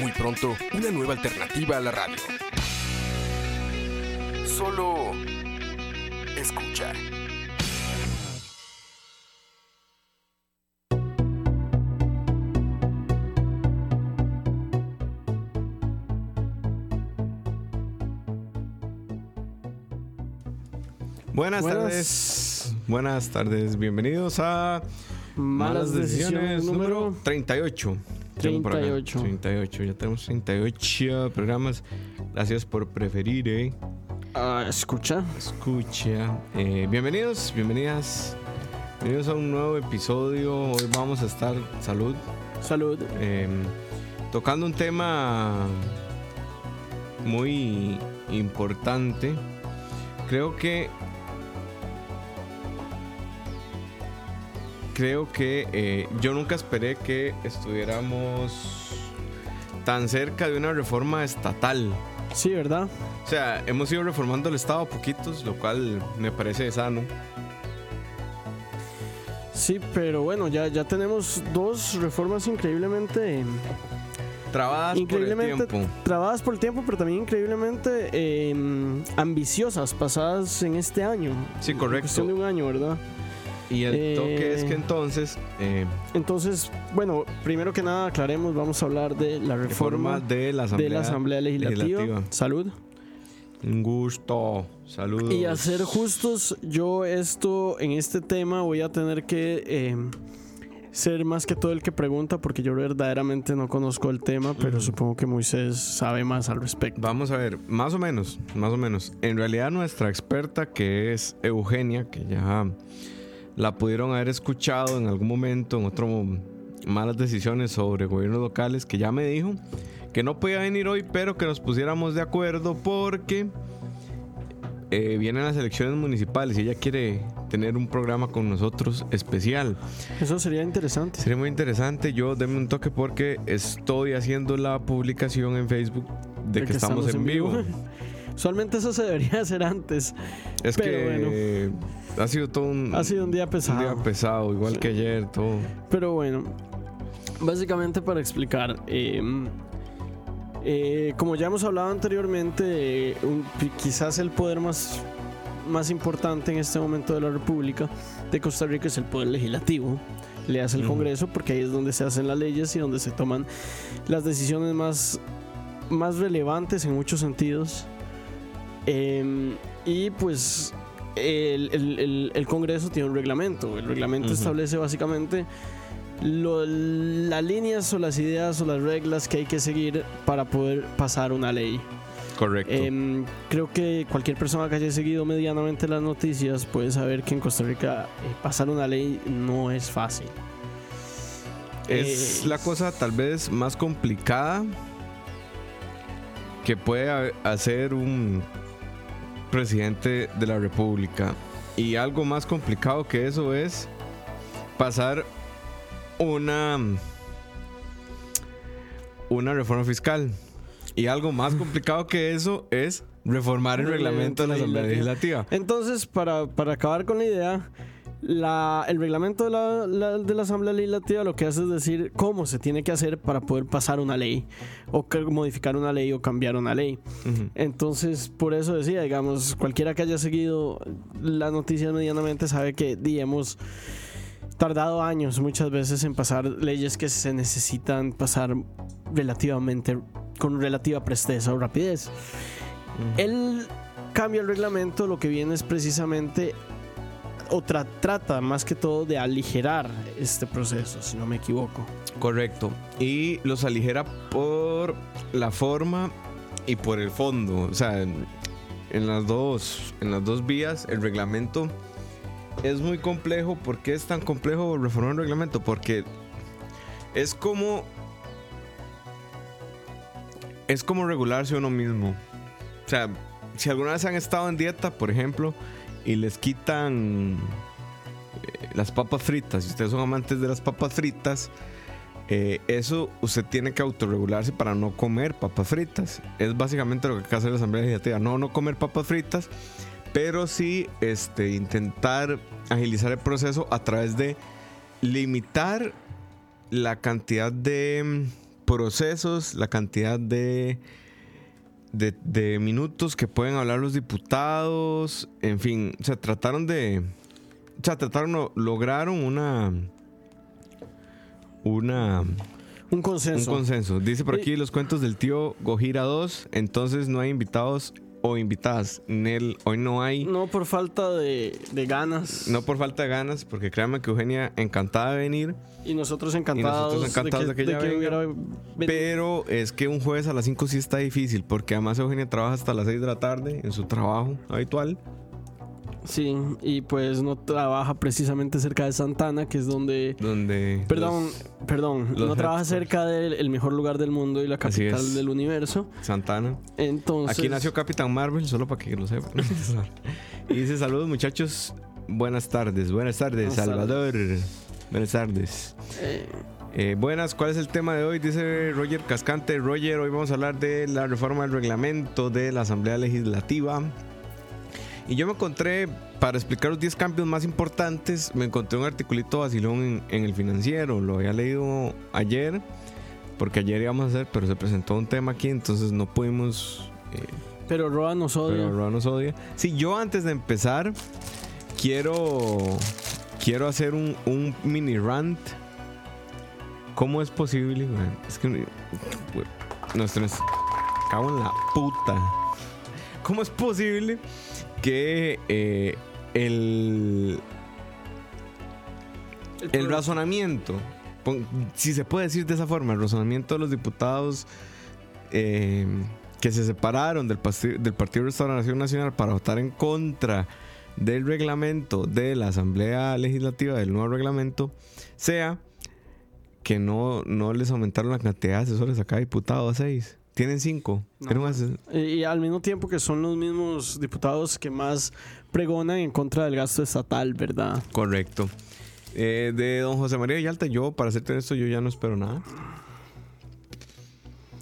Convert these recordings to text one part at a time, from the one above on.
Muy pronto, una nueva alternativa a la radio. Solo escucha. Buenas, Buenas. tardes. Buenas tardes. Bienvenidos a Malas Decisiones número 38. Tengo por acá. 38. 38. Ya tenemos 38 programas. Gracias por preferir, eh. Ah, escucha. Escucha. Eh, bienvenidos, bienvenidas. Bienvenidos a un nuevo episodio. Hoy vamos a estar, salud, Salud. eh, tocando un tema muy importante. Creo que creo que eh, yo nunca esperé que estuviéramos tan cerca de una reforma estatal. Sí, ¿verdad? O sea, hemos ido reformando el Estado a poquitos, lo cual me parece sano. Sí, pero bueno, ya, ya tenemos dos reformas increíblemente Trabadas por el tiempo. trabadas por el tiempo, pero también increíblemente eh, ambiciosas, pasadas en este año. Sí, En correcto. cuestión de un año, ¿verdad? Y el Eh, toque es que entonces, eh, Entonces, bueno, primero que nada aclaremos, vamos a hablar de la reforma de la de Asamblea, la Asamblea Legislativa. Legislativa. Salud. Un gusto. Saludos. Y a ser justos, yo esto, en este tema, voy a tener que eh, ser más que todo el que pregunta, porque yo verdaderamente no conozco el tema, pero Ujú. supongo que Moisés sabe más al respecto. Vamos a ver, más o menos, más o menos. En realidad nuestra experta, que es Eugenia, que ya la pudieron haber escuchado en algún momento, en otro malas decisiones sobre gobiernos locales, que ya me dijo que no podía venir hoy, pero que nos pusiéramos de acuerdo porque eh, vienen las elecciones municipales y ella quiere tener un programa con nosotros especial. Eso sería interesante. Sería muy interesante. Yo denme un toque porque estoy haciendo la publicación en Facebook de que, estamos, en vivo. Usualmente eso se debería hacer antes. Es Pero que ha sido todo un, Ha sido un día un pesado. día pesado, igual Sí. que ayer, todo. Pero bueno, básicamente para explicar, eh, eh, como ya hemos hablado anteriormente, eh, un- quizás el poder más, más importante en este momento de la República de Costa Rica es el poder legislativo. Le hace el. Congreso porque ahí es donde se hacen las leyes y donde se toman las decisiones más, más relevantes en muchos sentidos. Eh, y pues el, el- el- el Congreso tiene un reglamento. El reglamento establece básicamente lo- las líneas o las ideas o las reglas que hay que seguir para poder pasar una ley. Correcto. Em, creo que cualquier persona que haya seguido medianamente las noticias puede saber que en Costa Rica eh, pasar una ley no es fácil. es eh, la cosa tal vez más complicada que puede ha- hacer un presidente de la República. Y algo más complicado que eso es pasar una una reforma fiscal. Y algo más complicado que eso es reformar el reglamento de la Asamblea Legislativa. Entonces, para, para acabar con la idea, la- el reglamento de la, la- de la Asamblea Legislativa lo que hace es decir cómo se tiene que hacer para poder pasar una ley, o modificar una ley o cambiar una ley. Entonces, por eso decía, digamos, cualquiera que haya seguido las noticias medianamente sabe que di, hemos tardado años muchas veces en pasar leyes que se necesitan pasar relativamente con relativa presteza o rapidez. El cambio al reglamento lo que viene es precisamente o tra- trata más que todo de aligerar este proceso, si no me equivoco. Correcto. Y los aligera por la forma y por el fondo. O sea, en, en las dos, en las dos vías, el reglamento es muy complejo. ¿Por qué es tan complejo reformar un reglamento? Porque es como es como regularse uno mismo. O sea, si alguna vez han estado en dieta, por ejemplo, y les quitan eh, las papas fritas, si ustedes son amantes de las papas fritas, eh, eso usted tiene que autorregularse para no comer papas fritas. Es básicamente lo que hace la Asamblea Legislativa. No, no comer papas fritas, pero sí este, intentar agilizar el proceso a través de limitar la cantidad de procesos, la cantidad de, de, de minutos que pueden hablar los diputados, en fin, o sea, trataron de, o sea, trataron, lograron una, una, Un un consenso. consenso. Dice por aquí los cuentos del tío Gojira 2, entonces no hay invitados o invitadas. Nel, hoy no hay. no por falta de, de ganas. No por falta de ganas, porque créanme que Eugenia encantada de venir, Y nosotros encantados, nosotros encantados de que ella venga, hubiera venido. pero es que un jueves a las 5 sí está difícil, porque además Eugenia trabaja hasta las 6 de la tarde en su trabajo habitual. Sí, y pues no trabaja precisamente cerca de Santana, que es donde... Donde. Perdón, los- perdón, los no trabaja cerca del el mejor lugar del mundo y la capital del universo. Santana. Entonces... Aquí nació Capitán Marvel, solo para que lo sepan. y dice: Saludos, muchachos. Buenas tardes. Buenas tardes, Buenas Salvador. Buenas tardes. eh, Eh, buenas, ¿cuál es el tema de hoy? Dice Roger Cascante. Roger, hoy vamos a hablar de la reforma del reglamento de la Asamblea Legislativa. Y yo me encontré, para explicar los 10 cambios más importantes, me encontré un articulito vacilón en, en el financiero. Lo había leído ayer, porque ayer íbamos a hacer, pero se presentó un tema aquí, entonces no pudimos... eh, pero Roa nos odia. pero Roa nos odia. Sí, yo antes de empezar, quiero, quiero hacer un, un mini rant. ¿Cómo es posible? man? Es que. Nuestro. Cago en la puta. ¿Cómo es posible que eh, el, el razonamiento, si se puede decir de esa forma, el razonamiento de los diputados eh, que se separaron del, del Partido de Restauración Nacional para votar en contra del reglamento de la Asamblea Legislativa, del nuevo reglamento, sea que no, no les aumentaron la cantidad de asesores a cada diputado a seis. Tienen cinco. No. Y, al mismo tiempo que son los mismos diputados que más pregonan en contra del gasto estatal, ¿verdad? Correcto. Eh, de don José María Yalta, yo, para serte honesto, yo ya no espero nada.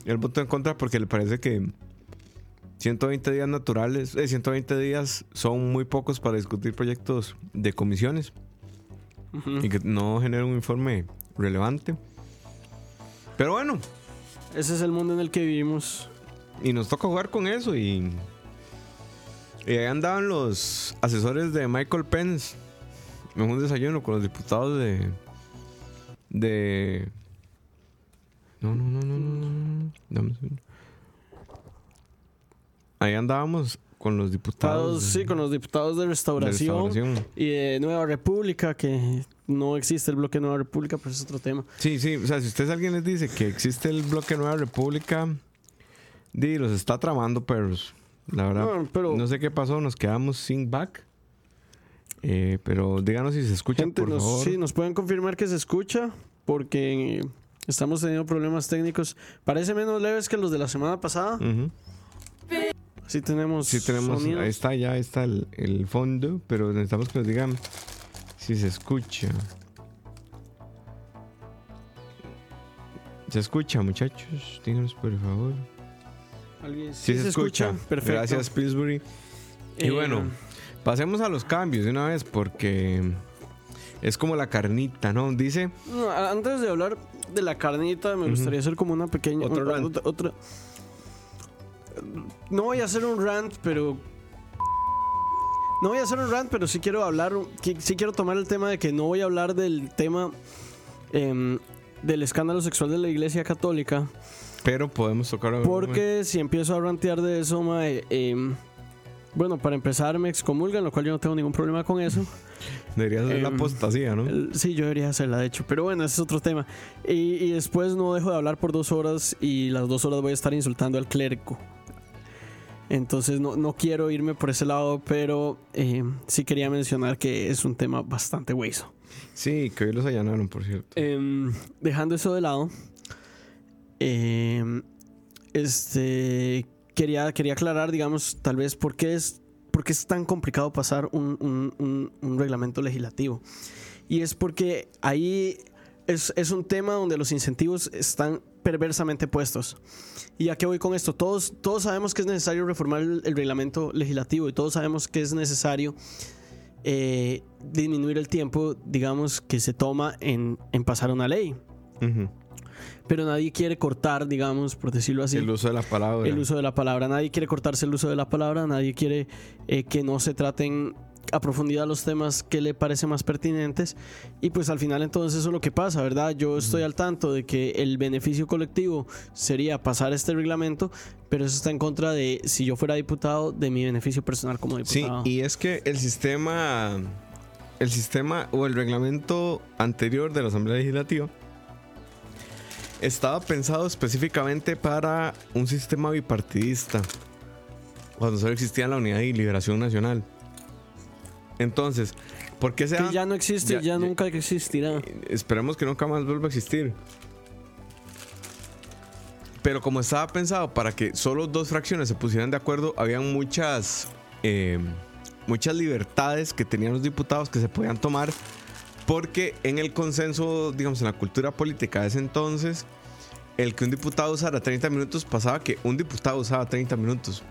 Él votó en contra porque le parece que 120 días naturales, eh, 120 días son muy pocos para discutir proyectos de comisiones Ujú. y que no generan un informe relevante. Pero bueno, Ese es el mundo en el que vivimos. y nos toca jugar con eso y, y ahí andaban los asesores de Michael Pence en un desayuno con los diputados de de no no no no no ahí andábamos con los diputados sí, con los diputados de de restauración, restauración. y de Nueva República, que no existe el bloque Nueva República, pero es otro tema. Sí, sí, o sea, si ustedes alguien les dice que existe el bloque Nueva República, di, los está tramando perros. La verdad, No, pero- no sé qué pasó, nos quedamos sin back. Eh, pero díganos si se escucha, Gente, por nos, favor. sí, nos pueden confirmar que se escucha, porque estamos teniendo problemas técnicos. Parece menos leves que los de la semana pasada. Ujú. Sí tenemos, Sí tenemos, ahí está, ya está el, el fondo, pero necesitamos que nos digan si se escucha. ¿Se escucha, muchachos? Díganos, por favor. ¿Alguien- Sí, se, escucha. Perfecto. Gracias, Pillsbury. Y Eh, bueno, pasemos a los cambios de una vez porque es como la carnita, ¿no? Dice, antes de hablar de la carnita, me gustaría hacer como una pequeña. Otro otra- No voy a hacer un rant, pero. No voy a hacer un rant, pero sí quiero hablar. Sí quiero tomar el tema de que no voy a hablar del tema em, del escándalo sexual de la Iglesia Católica. pero podemos tocar... Porque si empiezo a rantear de eso, mae, em, bueno, para empezar me excomulgan, lo cual yo no tengo ningún problema con eso. Debería ser la em, apostasía, ¿no? El- Sí, yo debería hacerla, de hecho. Pero bueno, ese es otro tema. Y, y después no dejo de hablar por dos horas y las dos horas voy a estar insultando al clérigo. Entonces no, no quiero irme por ese lado, pero eh, sí quería mencionar que es un tema bastante hueso. Sí, que hoy los allanaron, por cierto. Em, dejando eso de lado, em, este, quería, quería aclarar, digamos, tal vez por qué es, por qué es tan complicado pasar un, un- un- un reglamento legislativo. Y es porque ahí es, es un tema donde los incentivos están perversamente puestos. ¿Y a qué voy con esto? Todos, todos sabemos que es necesario reformar el, el reglamento legislativo y todos sabemos que es necesario eh, disminuir el tiempo, digamos, que se toma en, en pasar una ley. Ujú. Pero nadie quiere cortar, digamos, por decirlo así, El uso de la palabra. el uso de la palabra. Nadie quiere cortarse el uso de la palabra, nadie quiere eh, que no se traten a profundidad los temas que le parecen más pertinentes. Y pues al final entonces eso es lo que pasa, ¿verdad? Yo estoy al tanto de que el beneficio colectivo sería pasar este reglamento, pero eso está en contra de, si yo fuera diputado, de mi beneficio personal como Sí, diputado. y es que el sistema, el sistema o el reglamento anterior de la Asamblea Legislativa estaba pensado específicamente para un sistema bipartidista, cuando solo existía la Unidad y Liberación Nacional. Entonces, ¿por qué se Que ya no existe, ya- nunca existirá. Esperemos que nunca más vuelva a existir. Pero como estaba pensado para que solo dos fracciones se pusieran de acuerdo, habían muchas, eh, muchas libertades que tenían los diputados que se podían tomar. Porque en el consenso, digamos, en la cultura política de ese entonces, el que un diputado usara 30 minutos pasaba que un diputado usaba 30 minutos.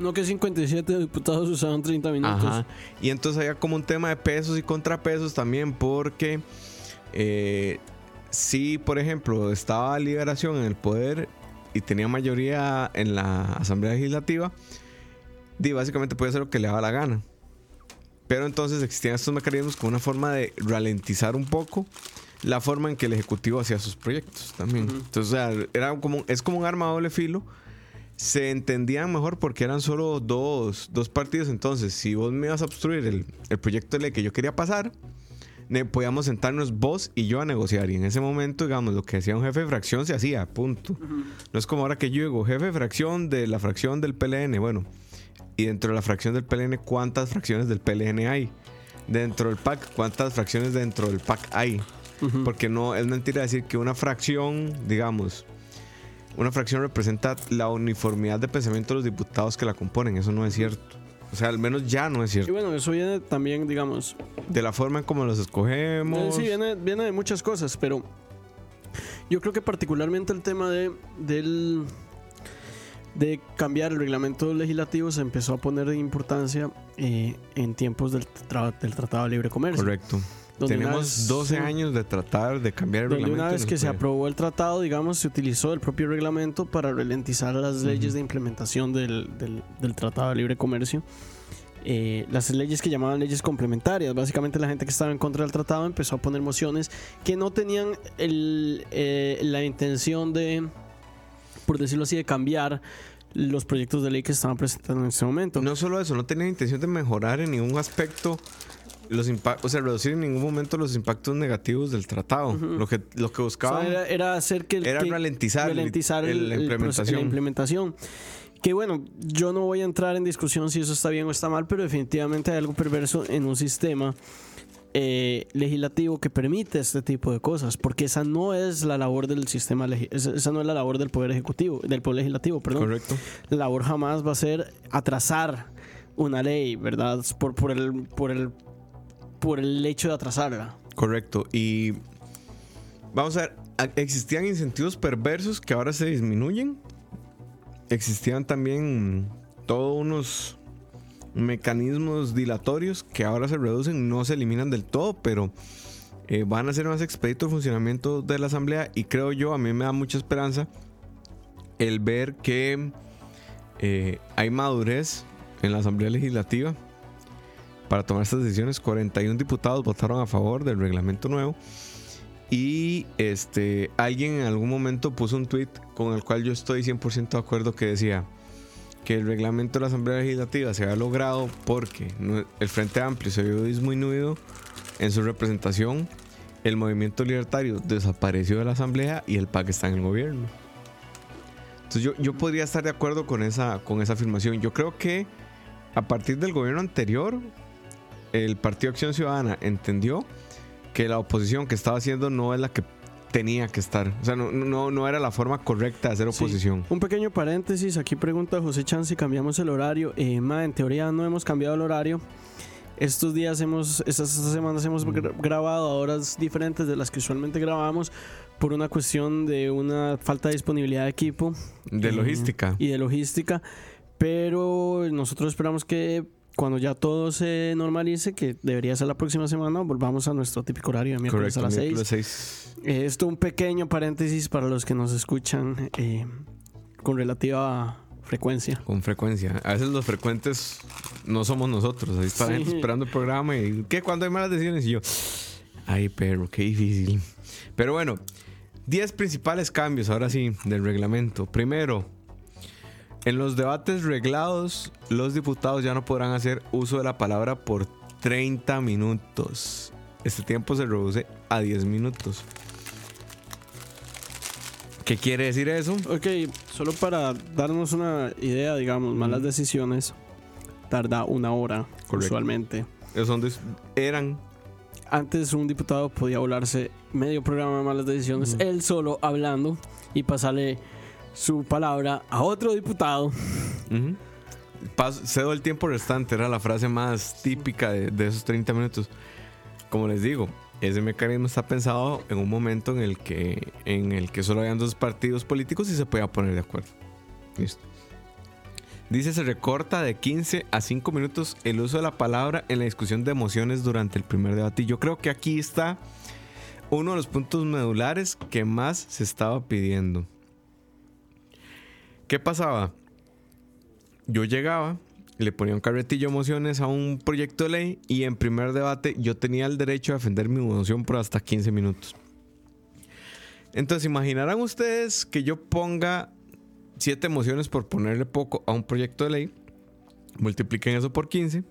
No que 57 diputados usaban 30 minutos. Ajá. Y entonces había como un tema de pesos y contrapesos también porque eh, si, por ejemplo, estaba Liberación en el poder y tenía mayoría en la Asamblea Legislativa, di, básicamente puede hacer lo que le daba la gana. Pero entonces existían estos mecanismos como una forma de ralentizar un poco la forma en que el Ejecutivo hacía sus proyectos también. Entonces, o sea, era como, es como un arma a doble filo se entendían mejor porque eran solo dos, dos partidos. Entonces, si vos me ibas a obstruir el, el proyecto de ley que yo quería pasar, ne- podíamos sentarnos vos y yo a negociar. Y en ese momento, digamos, lo que hacía un jefe de fracción se hacía, punto. No es como ahora que yo digo, jefe de fracción de la fracción del PLN. Bueno, y dentro de la fracción del PLN, ¿cuántas fracciones del PLN hay? Dentro del PAC, ¿cuántas fracciones dentro del PAC hay? Porque no es mentira decir que una fracción, digamos, una fracción representa la uniformidad de pensamiento de los diputados que la componen. Eso no es cierto. O sea, al menos ya no es Y cierto. bueno, eso viene también, digamos, De la forma en cómo los escogemos. Sí, viene, viene de muchas cosas, pero yo creo que particularmente el tema de, del, de cambiar el reglamento legislativo se empezó a poner de importancia eh, en tiempos del, tra- del Tratado de Libre Comercio. Correcto. Tenemos vez- 12 sí, años de tratar de cambiar el reglamento. una vez que se aprobó el tratado, digamos, se utilizó el propio reglamento para ralentizar las leyes de implementación del, del- del Tratado de Libre Comercio. Eh, las leyes que llamaban leyes complementarias. Básicamente la gente que estaba en contra del tratado empezó a poner mociones que no tenían el, eh, la intención de, por decirlo así, de cambiar los proyectos de ley que estaban presentando en ese momento. No solo eso, no tenía intención de mejorar en ningún aspecto los impactos, o sea, reducir en ningún momento los impactos negativos del tratado. Lo que lo que O buscaban sea, era, era hacer que, era que- ralentizar, ralentizar el- el- la implementación. la implementación. Que bueno, yo no voy a entrar en discusión si eso está bien o está mal, pero definitivamente hay algo perverso en un sistema eh, legislativo que permite este tipo de cosas, porque esa no es la labor del sistema, esa no es la labor del poder ejecutivo, del poder legislativo, perdón. Correcto. La labor jamás va a ser atrasar una ley, ¿verdad? Por, por el por el por el hecho de atrasarla. Correcto. Y vamos a ver, existían incentivos perversos que ahora se disminuyen. Existían también todos unos mecanismos dilatorios que ahora se reducen, no se eliminan del todo, pero eh, van a ser más expedito el funcionamiento de la asamblea y creo yo, a mí me da mucha esperanza el ver que eh, hay madurez en la asamblea legislativa para tomar estas decisiones. 41 diputados votaron a favor del reglamento nuevo. Y este, alguien en algún momento puso un tweet con el cual yo estoy 100% de acuerdo que decía que el reglamento de la Asamblea Legislativa se había logrado porque el Frente Amplio se vio disminuido en su representación, el movimiento libertario desapareció de la Asamblea y el PAC está en el gobierno. Entonces yo, yo podría estar de acuerdo con esa, con esa afirmación. Yo creo que a partir del gobierno anterior, el Partido Acción Ciudadana entendió que la oposición que estaba haciendo no es la que tenía que estar. O sea, no, no, no era la forma correcta de hacer Sí. oposición. Un pequeño paréntesis, aquí pregunta José Chan si cambiamos el horario. Eh, ma, en teoría no hemos cambiado el horario. Estos días hemos, estas, estas semanas hemos gra- grabado a horas diferentes de las que usualmente grabamos por una cuestión de una falta de disponibilidad de equipo De Eh, logística. y de logística. Pero nosotros esperamos que cuando ya todo se normalice, que debería ser la próxima semana, volvamos a nuestro típico horario de miércoles Correcto, a las 6. miércoles seis. Eh, Esto un pequeño paréntesis para los que nos escuchan eh, con relativa frecuencia. Con frecuencia. A veces los frecuentes no somos nosotros. Ahí está la Sí. gente esperando el programa y ¿qué? ¿Cuándo hay malas decisiones? Y yo, ay, perro, qué difícil. Pero bueno, 10 principales cambios ahora sí del reglamento. Primero, en los debates reglados, los diputados ya no podrán hacer uso de la palabra por 30 minutos. Este tiempo se reduce a 10 minutos. ¿Qué quiere decir eso? Ok, solo para darnos una idea, digamos, malas decisiones tarda una hora Correcto. usualmente. Esos son des- eran Antes un diputado podía volarse medio programa de malas decisiones, él solo hablando y pasarle su palabra a otro diputado. Pas- cedo el tiempo restante, era la frase más típica de, de esos 30 minutos. Como les digo, ese mecanismo está pensado en un momento en el que, en el que solo habían dos partidos políticos y se podía poner de acuerdo. Listo. Dice, se recorta de 15 a 5 minutos el uso de la palabra en la discusión de emociones durante el primer debate. Y yo creo que aquí está uno de los puntos medulares que más se estaba pidiendo. ¿Qué pasaba? Yo llegaba, le ponía un carretillo de emociones a un proyecto de ley y en primer debate yo tenía el derecho a defender mi emoción por hasta 15 minutos. Entonces, imaginarán ustedes que yo ponga 7 emociones por ponerle poco a un proyecto de ley, multipliquen eso por 15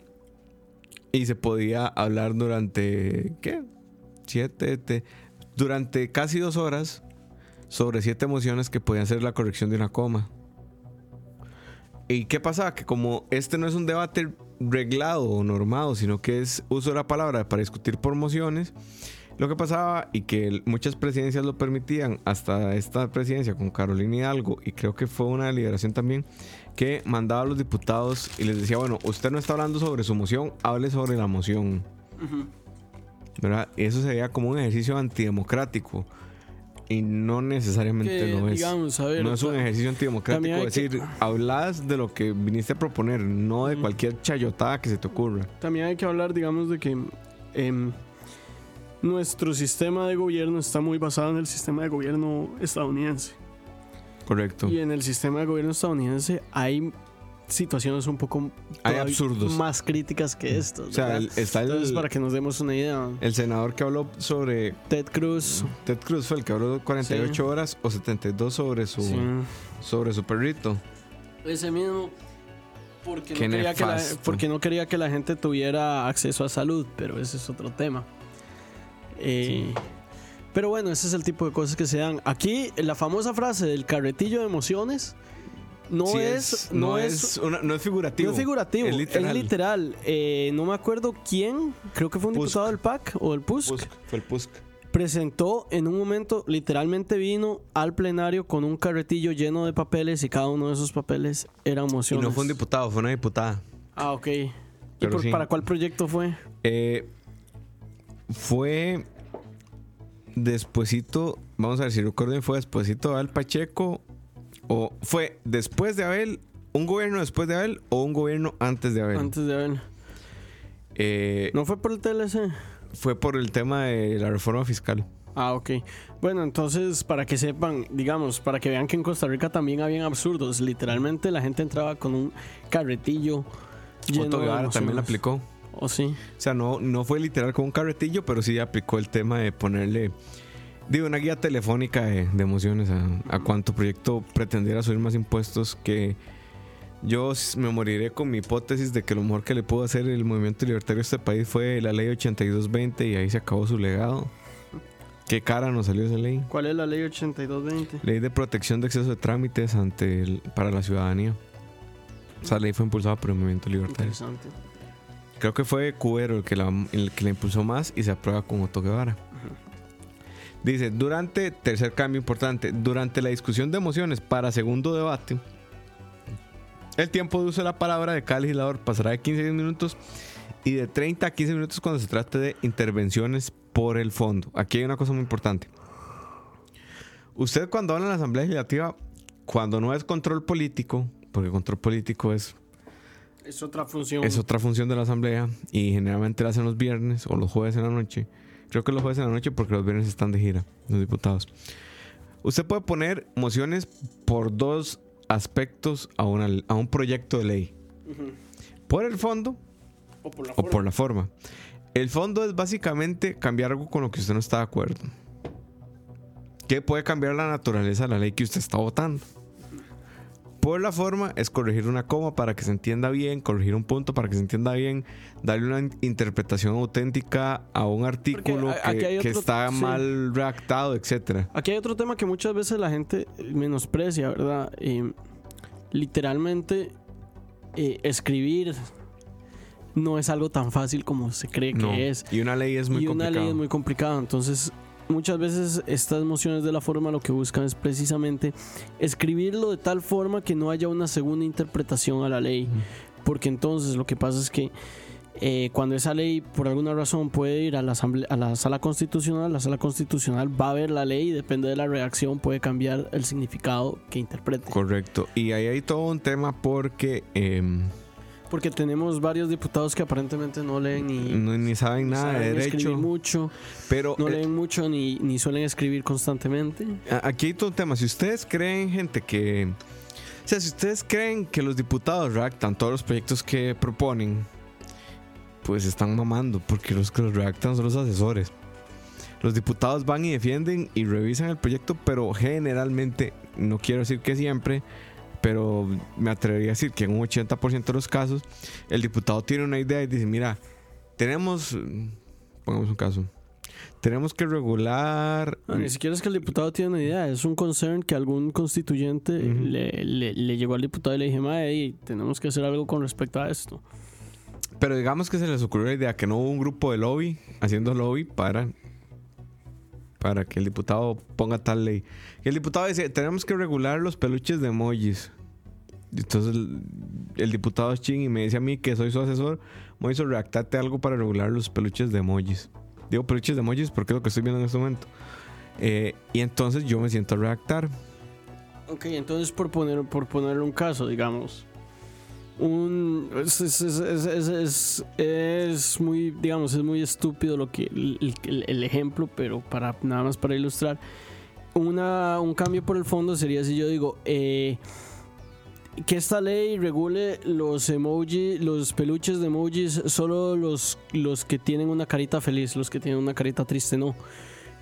y se podía hablar durante, ¿qué? 7, durante casi dos horas sobre siete emociones que podían ser la corrección de una coma. ¿Y qué pasaba? Que como este no es un debate reglado o normado, sino que es uso de la palabra para discutir por mociones, lo que pasaba y que muchas presidencias lo permitían, hasta esta presidencia con Carolina Hidalgo, y creo que fue una deliberación también, que mandaba a los diputados y les decía, bueno, usted no está hablando sobre su moción, hable sobre la moción. ¿Verdad? Y eso sería como un ejercicio antidemocrático. Y no necesariamente Que, lo es. digamos, a ver, no es un ejercicio antidemocrático. Es decir, hablas de lo que viniste a proponer, no de cualquier chayotada que se te ocurra. También hay que hablar, digamos, de que em, nuestro sistema de gobierno está muy basado en el sistema de gobierno estadounidense. Correcto. Y en el sistema de gobierno estadounidense hay situaciones un poco Hay absurdos. más críticas que estas. O sea, ¿verdad? el- está el, Entonces, para que nos demos una idea, el senador que habló sobre. Ted Cruz. Ted Cruz fue el que habló 48 Sí. horas o 72 sobre su, sí, sobre su perrito. ese mismo. Porque no, quería que la, porque no quería que la gente tuviera acceso a salud, pero ese es otro tema. Eh, Pero bueno, ese es el tipo de cosas que se dan. Aquí, la famosa frase del carretillo de emociones no Sí, es, no, es, una- no es figurativo. no es figurativo, es es literal. Eh, no me acuerdo quién, creo que fue un Pusk. diputado del PAC o del PUSC, Pusk, fue el Pusk. presentó en un momento, literalmente vino al plenario con un carretillo lleno de papeles y cada uno de esos papeles eran Y mociones. no fue un diputado, fue una diputada. Ah, ok. ¿Y Pero por- sí. para cuál proyecto fue? Eh, fue despuesito, vamos a ver si recuerdo bien, fue despuesito de Abel Pacheco o fue después de Abel, un gobierno después de Abel o un gobierno antes de Abel. Antes de ver. Eh, ¿No fue por el TLC? Fue por el tema de la reforma fiscal. Ah, ok. Bueno, entonces, para que sepan, digamos, para que vean que en Costa Rica también habían absurdos. Literalmente la gente entraba con un carretillo lleno Otto Guevara también lo emociones. aplicó. ¿O sí? O sea, no, no fue literal con un carretillo, pero sí aplicó el tema de ponerle, digo, una guía telefónica de, de emociones a, a cuánto proyecto pretendiera subir más impuestos que yo me moriré con mi hipótesis de que lo mejor que le pudo hacer el movimiento libertario a este país fue la ley 8220 y ahí se acabó su legado. Qué cara nos salió esa ley. ¿Cuál es la ley 8220? Ley de protección de exceso de trámites ante el- para la ciudadanía. Esa ley fue impulsada por el movimiento libertario. Interesante. Creo que fue Cubero el que, la, el que la impulsó más y se aprueba con Otto Guevara. Dice, durante, tercer cambio importante, durante la discusión de mociones para segundo debate, el tiempo de uso de la palabra de cada legislador pasará de 15 minutos y de 30 a 15 minutos cuando se trate de intervenciones por el fondo. Aquí hay una cosa muy importante. Usted cuando habla en la Asamblea Legislativa, cuando no es control político, porque control político es, Es otra función. es otra función de la Asamblea y generalmente la hacen los viernes o los jueves en la noche. Creo que los jueves en la noche porque los viernes están de gira los diputados. Usted puede poner mociones por dos aspectos a, una, a un proyecto de ley. Por el fondo O por la o forma. por la forma. El fondo es básicamente cambiar algo con lo que usted no está de acuerdo. Que puede cambiar la naturaleza de la ley que usted está votando. Por la forma es corregir una coma para que se entienda bien, corregir un punto para que se entienda bien, darle una in- interpretación auténtica a un artículo a- que, está sí. mal redactado, etcétera. Aquí hay otro tema que muchas veces la gente menosprecia, ¿verdad? Eh, literalmente, eh, escribir no es algo tan fácil como se cree que No. es. Y una ley es muy y una ley es muy complicada. Entonces, muchas veces estas mociones de la forma lo que buscan es precisamente escribirlo de tal forma que no haya una segunda interpretación a la ley. Porque entonces lo que pasa es que eh, cuando esa ley por alguna razón puede ir a la, a la sala constitucional, la sala constitucional va a ver la ley y depende de la reacción puede cambiar el significado que interprete. Correcto. Y ahí hay todo un tema porque em, Porque tenemos varios diputados que aparentemente no leen ni, no- ni saben nada de saben derecho. mucho, Pero no eh, leen mucho ni, ni suelen escribir constantemente. Aquí hay todo un tema. Si ustedes creen, gente, que. O sea, si ustedes creen que los diputados redactan todos los proyectos que proponen, pues están mamando, porque los que los redactan son los asesores. Los diputados van y defienden y revisan el proyecto, pero generalmente, no quiero decir que siempre, pero me atrevería a decir que en un 80% de los casos, el diputado tiene una idea y dice, mira, tenemos, pongamos un caso, tenemos que regular... No, ni siquiera es que el diputado tiene una idea, es un concern que algún constituyente le, le- le llegó al diputado y le dije, "Mae, tenemos que hacer algo con respecto a esto. Pero digamos que se les ocurrió la idea que no hubo un grupo de lobby haciendo lobby para para que el diputado ponga tal ley. Y el diputado dice, tenemos que regular los peluches de emojis. Entonces el, diputado es ching y me dice a mí que soy su asesor, me hizo redactate algo para regular los peluches de emojis. Digo peluches de emojis porque es lo que estoy viendo en este momento. Eh, y entonces yo me siento a redactar. Ok, entonces por poner, por poner un caso, digamos, un es, es- es- es- muy, digamos, es muy estúpido lo que el, ejemplo, pero para nada más para ilustrar, una, un cambio por el fondo sería si yo digo eh, que esta ley regule los emojis, los peluches de emojis, solo los, los que tienen una carita feliz, los que tienen una carita triste, no.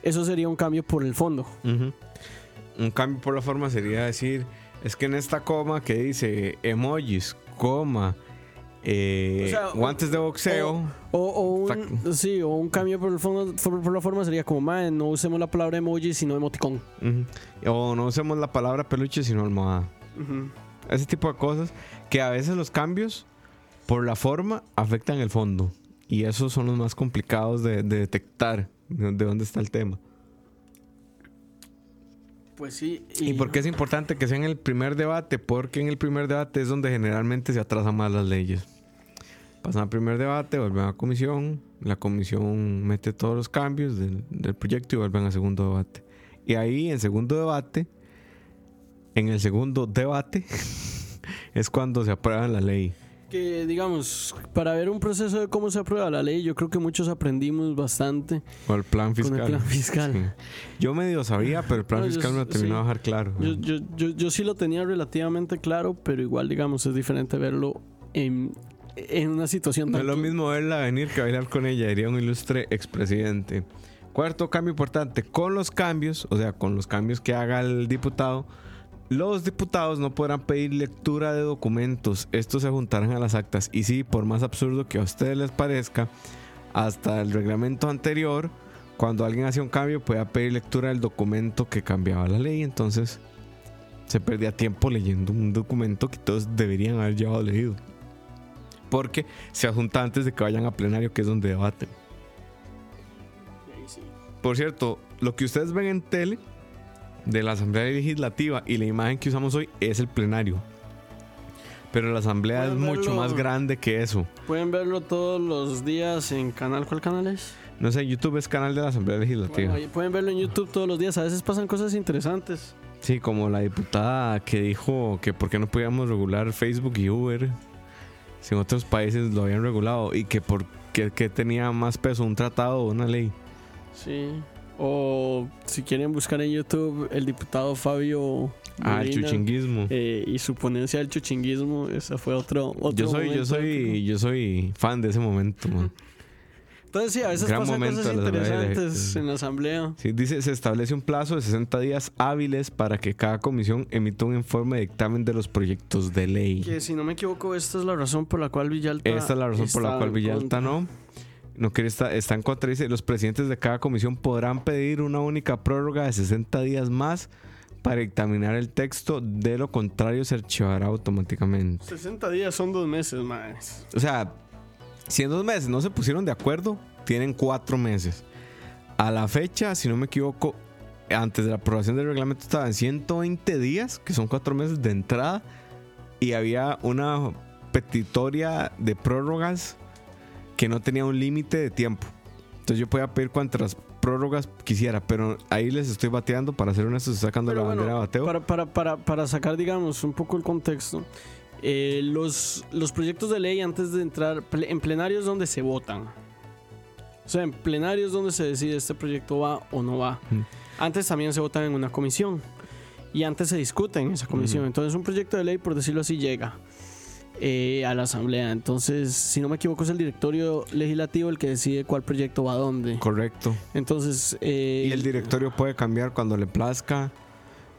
Eso sería un cambio por el fondo. Un cambio por la forma sería decir, es que en esta coma que dice emojis, coma, eh, O sea, guantes de boxeo, O, o un, sí, o un cambio por, el fondo, por, por la forma sería como, "Mae, no usemos la palabra emoji, sino emoticón. o no usemos la palabra peluche sino almohada. Ese tipo de cosas que a veces los cambios por la forma afectan el fondo. Y esos son los más complicados de, de detectar de de dónde está el tema. Pues sí. ¿Y por qué es importante que sea en el primer debate? Porque en el primer debate es donde generalmente se atrasan más las leyes. Pasan al primer debate, vuelven a comisión, la comisión mete todos los cambios del, del proyecto y vuelven a segundo debate. Y ahí en segundo debate, en el segundo debate, es cuando se aprueba la ley. Que, digamos, para ver un proceso de cómo se aprueba la ley, yo creo que muchos aprendimos bastante O el plan con fiscal. el plan fiscal. Sí. Yo medio sabía, pero el plan No, yo fiscal me lo sí. terminó de dejar claro. Yo, yo, yo, yo sí lo tenía relativamente claro, pero igual, digamos, es diferente verlo en, en una situación No tan es lo mismo verla venir que bailar con ella, diría un ilustre expresidente. Cuarto cambio importante, con los cambios, o sea, con los cambios que haga el diputado, los diputados no podrán pedir lectura de documentos. Estos se juntarán a las actas. Y sí, por más absurdo que a ustedes les parezca, hasta el reglamento anterior, cuando alguien hacía un cambio, podía pedir lectura del documento que cambiaba la ley. Entonces, se perdía tiempo leyendo un documento que todos deberían haber llevado leído. Porque se adjunta antes de que vayan a plenario, que es donde debaten. Por cierto, lo que ustedes ven en tele de la Asamblea Legislativa y la imagen que usamos hoy es el plenario. Pero la Asamblea es Pueden mucho verlo. más grande que eso. Pueden verlo todos los días en canal. ¿Cuál canal es? No sé, YouTube es canal de la Asamblea Legislativa. Bueno, pueden verlo en YouTube todos los días. A veces pasan cosas interesantes. Sí, como la diputada que dijo que por qué no podíamos regular Facebook y Uber si en otros países lo habían regulado y que por qué que tenía más peso un tratado o una ley. Sí. O si quieren buscar en YouTube el diputado Fabio Ah, el Molina, chuchinguismo. eh, y su ponencia del chuchinguismo, ese fue otro, otro Yo soy, yo soy, yo soy fan de ese momento, man. Entonces sí, a veces Gran pasan cosas de la interesantes de- en la asamblea. Sí, dice, se establece un plazo de 60 días hábiles para que cada comisión emita un informe de dictamen de los proyectos de ley. Que si no me equivoco, esta es la razón por la cual Villalta. Esta es la razón por la cual Villalta contra. no. No quiere estar, está en contra. Dice, los presidentes de cada comisión podrán pedir una única prórroga de 60 días más para dictaminar el texto. De lo contrario, se archivará automáticamente. 60 días son dos meses más. O sea, si en dos meses no se pusieron de acuerdo, tienen cuatro meses. A la fecha, si no me equivoco, antes de la aprobación del reglamento estaban 120 días, que son cuatro meses de entrada, y había una petitoria de prórrogas que no tenía un límite de tiempo. Entonces yo podía pedir cuantas prórrogas quisiera, pero ahí les estoy bateando, para ser honesto, estoy sacando Pero la bueno, bandera de bateo. Para, para, para, para sacar, digamos, un poco el contexto, eh, los, los proyectos de ley antes de entrar en plenarios donde se votan. O sea, en plenarios donde se decide este proyecto va o no va. Mm. Antes también se votan en una comisión. Y antes se discute en esa comisión. Entonces un proyecto de ley, por decirlo así, llega eh, a la asamblea. Entonces, si no me equivoco, es el directorio legislativo el que decide cuál proyecto va a dónde. Correcto. Entonces... eh, Y el directorio puede cambiar cuando le plazca,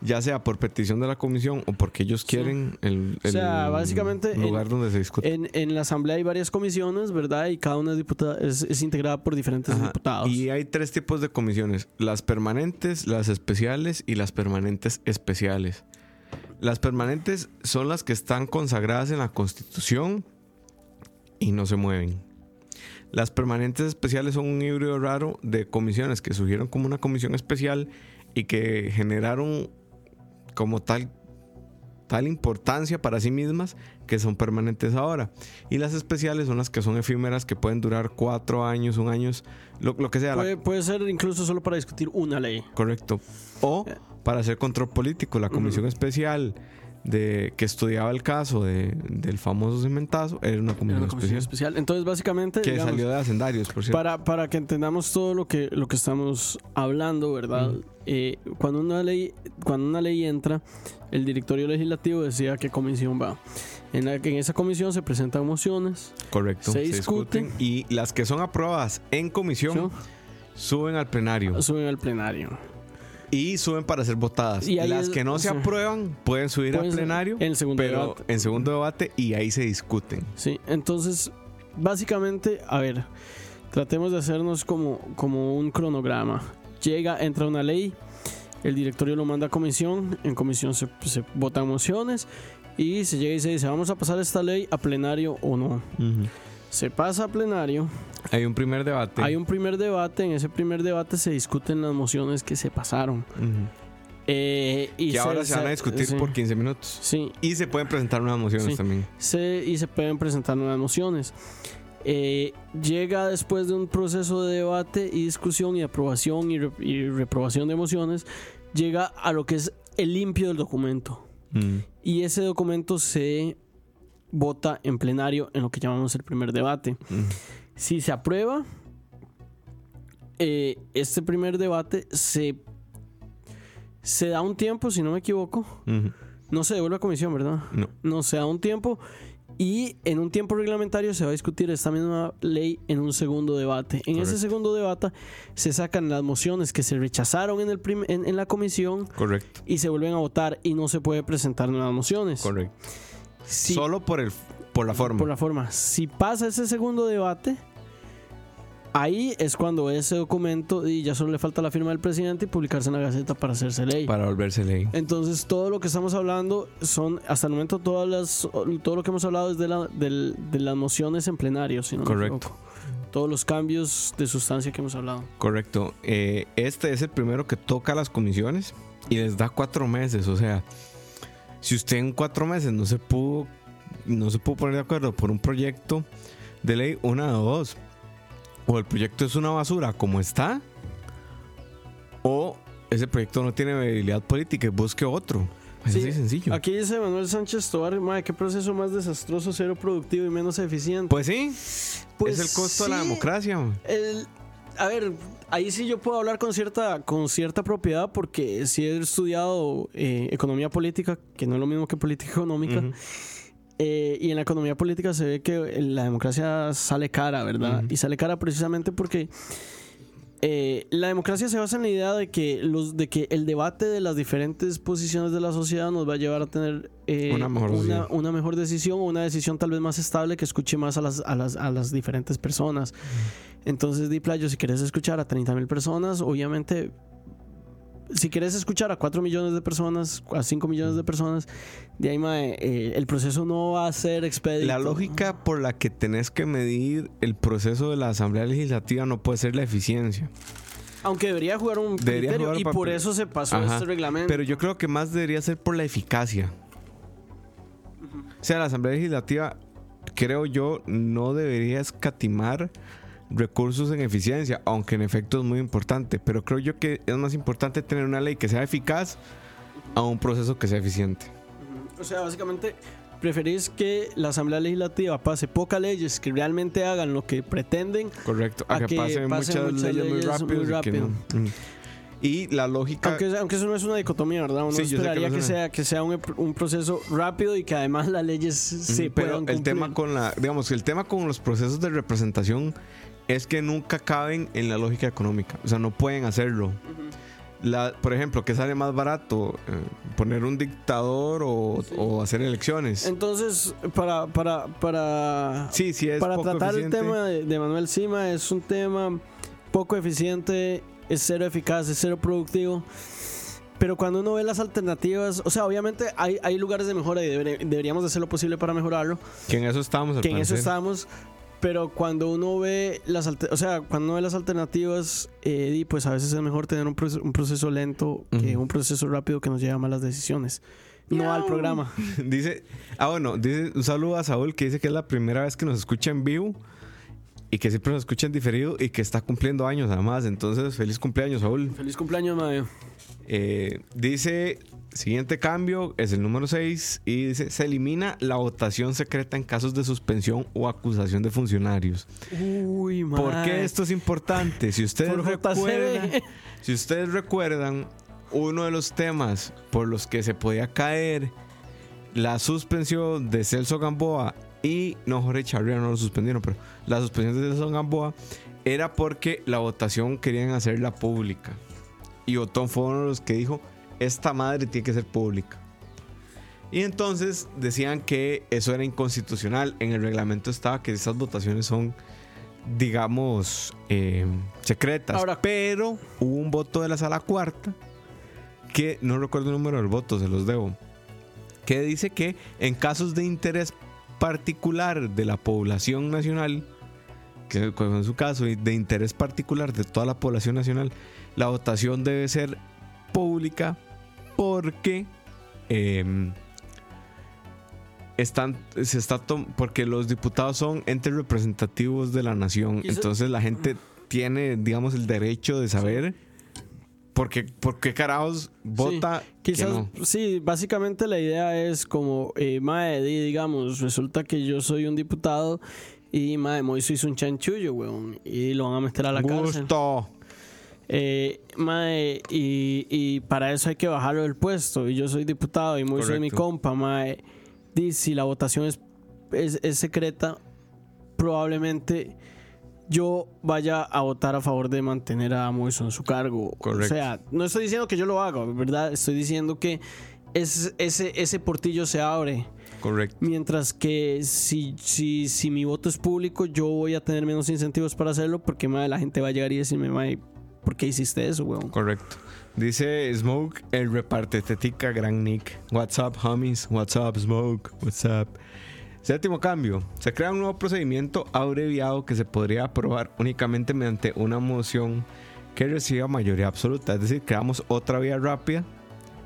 ya sea por petición de la comisión o porque ellos quieren el, O sea, básicamente lugar en- donde se discute. En, en la asamblea hay varias comisiones, ¿verdad? Y cada una es, diputada, es, es integrada por diferentes Ajá. diputados. Y hay tres tipos de comisiones: las permanentes, las especiales y las permanentes especiales. Las permanentes son las que están consagradas en la Constitución y no se mueven. Las permanentes especiales son un híbrido raro de comisiones que surgieron como una comisión especial y que generaron como tal tal importancia para sí mismas que son permanentes ahora. Y las especiales son las que son efímeras que pueden durar cuatro años, un año, lo, lo que sea. puede, puede ser incluso solo para discutir una ley. correcto. O para hacer control político. La comisión especial de que estudiaba el caso de- del famoso cementazo era una Era comisión, una comisión especial. especial. Entonces, básicamente, Que digamos, salió de hacendarios, por cierto. para, para que entendamos todo lo que, lo que estamos hablando, ¿verdad? Eh, cuando, una ley, cuando una ley entra, el directorio legislativo decide a qué comisión va. En, la, en esa comisión se presentan mociones. Correcto. se discuten. Y las que son aprobadas en comisión ¿sí? suben al plenario. Suben al plenario. Y suben para ser votadas. Y ahí las es- que no se aprueban pueden subir pueden al ser plenario. en el segundo pero debate. en segundo debate y ahí se discuten. Sí, entonces, básicamente, a ver, tratemos de hacernos como, como un cronograma. Llega, entra una ley, el directorio lo manda a comisión, en comisión se, se votan mociones y se llega y se dice, vamos a pasar esta ley a plenario o no. Se pasa a plenario, Hay un primer debate. hay un primer debate, en ese primer debate se discuten las mociones que se pasaron. Eh, y que ahora se van a discutir sí, por 15 minutos. Sí, Y se pueden presentar nuevas mociones Sí. también. se, y se pueden presentar nuevas mociones. Eh, llega después de un proceso de debate y discusión y aprobación y, re- y reprobación de mociones, llega a lo que es el limpio del documento. Mm. Y ese documento se vota en plenario en lo que llamamos el primer debate. Mm. Si se aprueba, eh, este primer debate se, se da un tiempo, si no me equivoco. No se devuelve a comisión, ¿verdad? No. No se da un tiempo y en un tiempo reglamentario se va a discutir esta misma ley en un segundo debate. En ese segundo debate se sacan las mociones que se rechazaron en, el en la comisión Correcto. y se vuelven a votar y no se puede presentar nuevas mociones. Correcto. Solo por el por la forma. por la forma. Si pasa ese segundo debate, ahí es cuando ese documento y ya solo le falta la firma del presidente y publicarse en la Gaceta para hacerse ley. Para volverse ley. Entonces todo lo que estamos hablando son hasta el momento todas las todo lo que hemos hablado es de, la, del- de las mociones en plenario, si no me Correcto. todos los cambios de sustancia que hemos hablado. Correcto. Eh, este es el primero que toca a las comisiones y les da cuatro meses. O sea, si usted en cuatro meses no se pudo, no se pudo poner de acuerdo por un proyecto de ley, una o dos. O el proyecto es una basura como está, o ese proyecto no tiene viabilidad política y busque otro. Es Sí, así sencillo. Aquí dice Manuel Sánchez Tobar, madre, qué proceso más desastroso, cero productivo y menos eficiente. Pues sí, Pues es el costo de la democracia. el- a ver, ahí sí yo puedo hablar con cierta, con cierta propiedad porque sí he estudiado eh, economía política, que no es lo mismo que política económica. Eh, y en la economía política se ve que la democracia sale cara, ¿verdad? Y sale cara precisamente porque eh, la democracia se basa en la idea de que, los, de que el debate de las diferentes posiciones de la sociedad nos va a llevar a tener eh, Una mejor una mejor decisión o una decisión tal vez más estable que escuche más a las, a las, a las diferentes personas. Entonces, di playo, si quieres escuchar a 30 mil personas, obviamente si quieres escuchar a 4 millones de personas, a 5 millones de personas, de ahí mae, eh, el proceso no va a ser expedito. La lógica por la que tenés que medir el proceso de la Asamblea Legislativa no puede ser la eficiencia. Aunque debería jugar un Debería criterio jugar y por eso se pasó Ajá. este reglamento. Pero yo creo que más debería ser por la eficacia. O sea, la Asamblea Legislativa, creo yo, no debería escatimar recursos en eficiencia, aunque en efecto es muy importante. Pero creo yo que es más importante tener una ley que sea eficaz a un proceso que sea eficiente. O sea, básicamente preferís que la Asamblea Legislativa pase pocas leyes que realmente hagan lo que pretenden. Correcto. A A, que, que pasen pasen muchas, muchas leyes, muy leyes muy rápido. y, que rápido. no- Mm. y la lógica... Aunque, aunque eso no es una dicotomía, ¿verdad? Uno Sí, que esperaría no que, una- sea, que sea un, un proceso rápido y que además las leyes se Mm, pero puedan el cumplir. tema con la, digamos, el tema con los procesos de representación es que nunca caben en la lógica económica, o sea, no pueden hacerlo. La, por ejemplo, ¿qué sale más barato? Eh, ¿Poner un dictador o, o hacer elecciones? Entonces, para, para, para, sí, sí es para poco tratar eficiente. el tema de, de Manuel Sima, es un tema poco eficiente, es cero eficaz, es cero productivo. Pero cuando uno ve las alternativas, o sea, obviamente hay, hay lugares de mejora y deber- deberíamos de hacer lo posible para mejorarlo, Que en eso estábamos al que en eso estamos. Pero cuando uno ve las, o sea, cuando uno ve las alternativas, eh, di, pues a veces es mejor tener un proceso, un proceso lento que un proceso rápido que nos lleva a malas decisiones. No al programa. dice, ah, bueno, dice un saludo a Saúl que dice que es la primera vez que nos escucha en vivo y que siempre nos escucha en diferido y que está cumpliendo años además. Entonces, feliz cumpleaños, Saúl. Feliz cumpleaños, Mario. Eh, dice, siguiente cambio es el número 6 y dice, se elimina la votación secreta en casos de suspensión o acusación de funcionarios. Uy, ¿Por qué esto es importante? Si ustedes, recuerdan, si ustedes recuerdan, uno de los temas por los que se podía caer la suspensión de Celso Gamboa y no Jorge Charria no lo suspendieron, pero la suspensión de Celso Gamboa era porque la votación querían hacerla pública. Y Otón fue uno de los que dijo, esta madre tiene que ser pública. Y entonces decían que eso era inconstitucional. En el reglamento estaba que esas votaciones son, digamos, eh, secretas. Ahora- pero hubo un voto de la sala cuarta que no recuerdo el número del voto, se los debo. Que dice que en casos de interés particular de la población nacional, que en su caso, y de interés particular de toda la población nacional, la votación debe ser pública porque em, están, se está porque los diputados son entes representativos de la nación. Entonces la gente tiene, digamos, el derecho de saber por qué, por qué carajos vota. que Quizás, no. sí, básicamente la idea es como, eh, mae, di, digamos, resulta que yo soy un diputado y mae, Moiso hizo un chanchullo, weón, y lo van a meter a la cárcel. Eh, mae, y, y para eso hay que bajarlo del puesto. Y yo soy diputado y Moiso es mi compa, mae. Si la votación es, es, es secreta, probablemente yo vaya a votar a favor de mantener a Moiso en su cargo. Correcto. O sea, no estoy diciendo que yo lo haga, ¿verdad? Estoy diciendo que es, ese, ese portillo se abre. Correcto. Mientras que si, si, si mi voto es público, yo voy a tener menos incentivos para hacerlo porque mae, la gente va a llegar y decirme, mae, ¿por qué hiciste eso, weón? Correcto. Dice Smoke, el reparte tetica, gran Nick. What's up, homies? What's up, Smoke? What's up? Séptimo cambio. Se crea un nuevo procedimiento abreviado que se podría aprobar únicamente mediante una moción que reciba mayoría absoluta. Es decir, creamos otra vía rápida,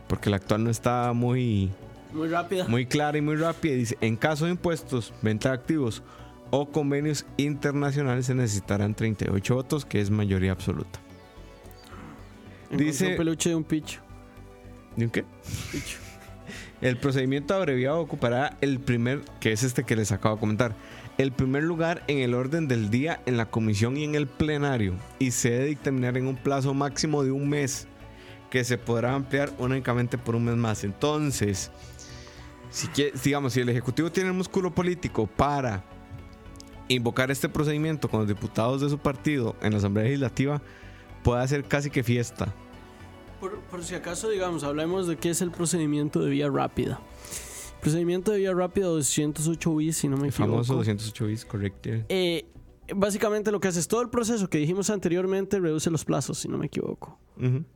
porque la actual no está muy, Muy rápida. muy clara y muy rápida. Dice, en caso de impuestos, venta de activos o convenios internacionales se necesitarán 38 votos, que es mayoría absoluta. Dice- un peluche de un picho. ¿Y un qué? picho. El procedimiento abreviado ocupará el primer, que es este que les acabo de comentar, el primer lugar en el orden del día en la comisión y en el plenario y se debe dictaminar en un plazo máximo de un mes que se podrá ampliar únicamente por un mes más. Entonces, si quie- digamos, si el Ejecutivo tiene el músculo político para invocar este procedimiento con los diputados de su partido en la Asamblea Legislativa, puede hacer casi que fiesta. Por, por si acaso, digamos, hablemos de qué es el procedimiento de vía rápida. Procedimiento de vía rápida 208 bis, si no me El equivoco. famoso 208 bis, correcto. Eh, básicamente lo que hace es todo el proceso que dijimos anteriormente, reduce los plazos, si no me equivoco.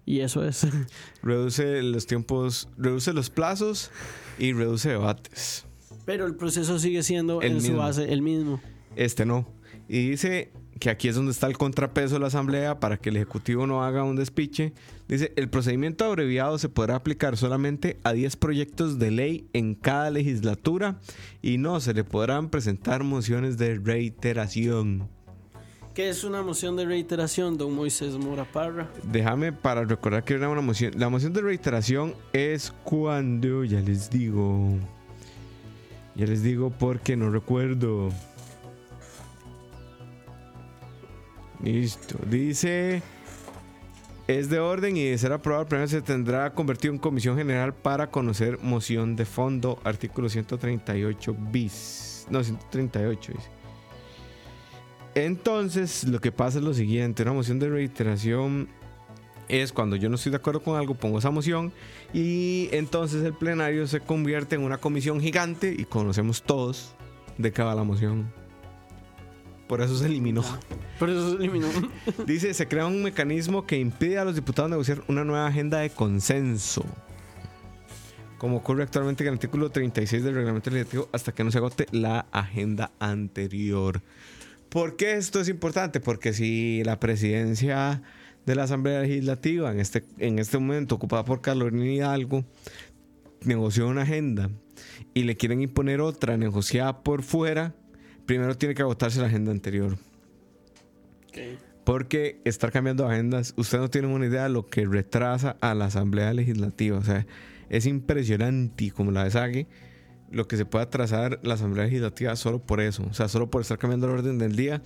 Y eso es. Reduce los tiempos, reduce los plazos y reduce debates. Pero el proceso sigue siendo El en su mismo. base el mismo. Este no. Y dice que aquí es donde está el contrapeso de la Asamblea para que el Ejecutivo no haga un despiche. Dice, el procedimiento abreviado se podrá aplicar solamente a 10 proyectos de ley en cada legislatura y no se le podrán presentar mociones de reiteración. ¿Qué es una moción de reiteración, don Moisés Mora Parra? Déjame para recordar que era una moción. La moción de reiteración es cuando, ya les digo, ya les digo porque no recuerdo. Listo. Dice, es de orden y de ser aprobado primero se tendrá convertido en comisión general para conocer moción de fondo, artículo 138 bis. No, 138 dice. Entonces, lo que pasa es lo siguiente, una moción de reiteración es cuando yo no estoy de acuerdo con algo, pongo esa moción y entonces el plenario se convierte en una comisión gigante y conocemos todos de qué va la moción. Por eso se eliminó. Por eso se eliminó. Dice, se crea un mecanismo que impide a los diputados negociar una nueva agenda de consenso. Como ocurre actualmente en el artículo 36 del reglamento legislativo hasta que no se agote la agenda anterior. ¿Por qué esto es importante? Porque si la presidencia de la Asamblea Legislativa en este, en este momento ocupada por Carolina Hidalgo negoció una agenda y le quieren imponer otra negociada por fuera, primero tiene que agotarse la agenda anterior. Porque estar cambiando agendas, usted no tiene una idea de lo que retrasa a la Asamblea Legislativa. O sea, es impresionante como la desague lo que se puede atrasar la Asamblea Legislativa solo por eso. O sea, solo por estar cambiando el orden del día.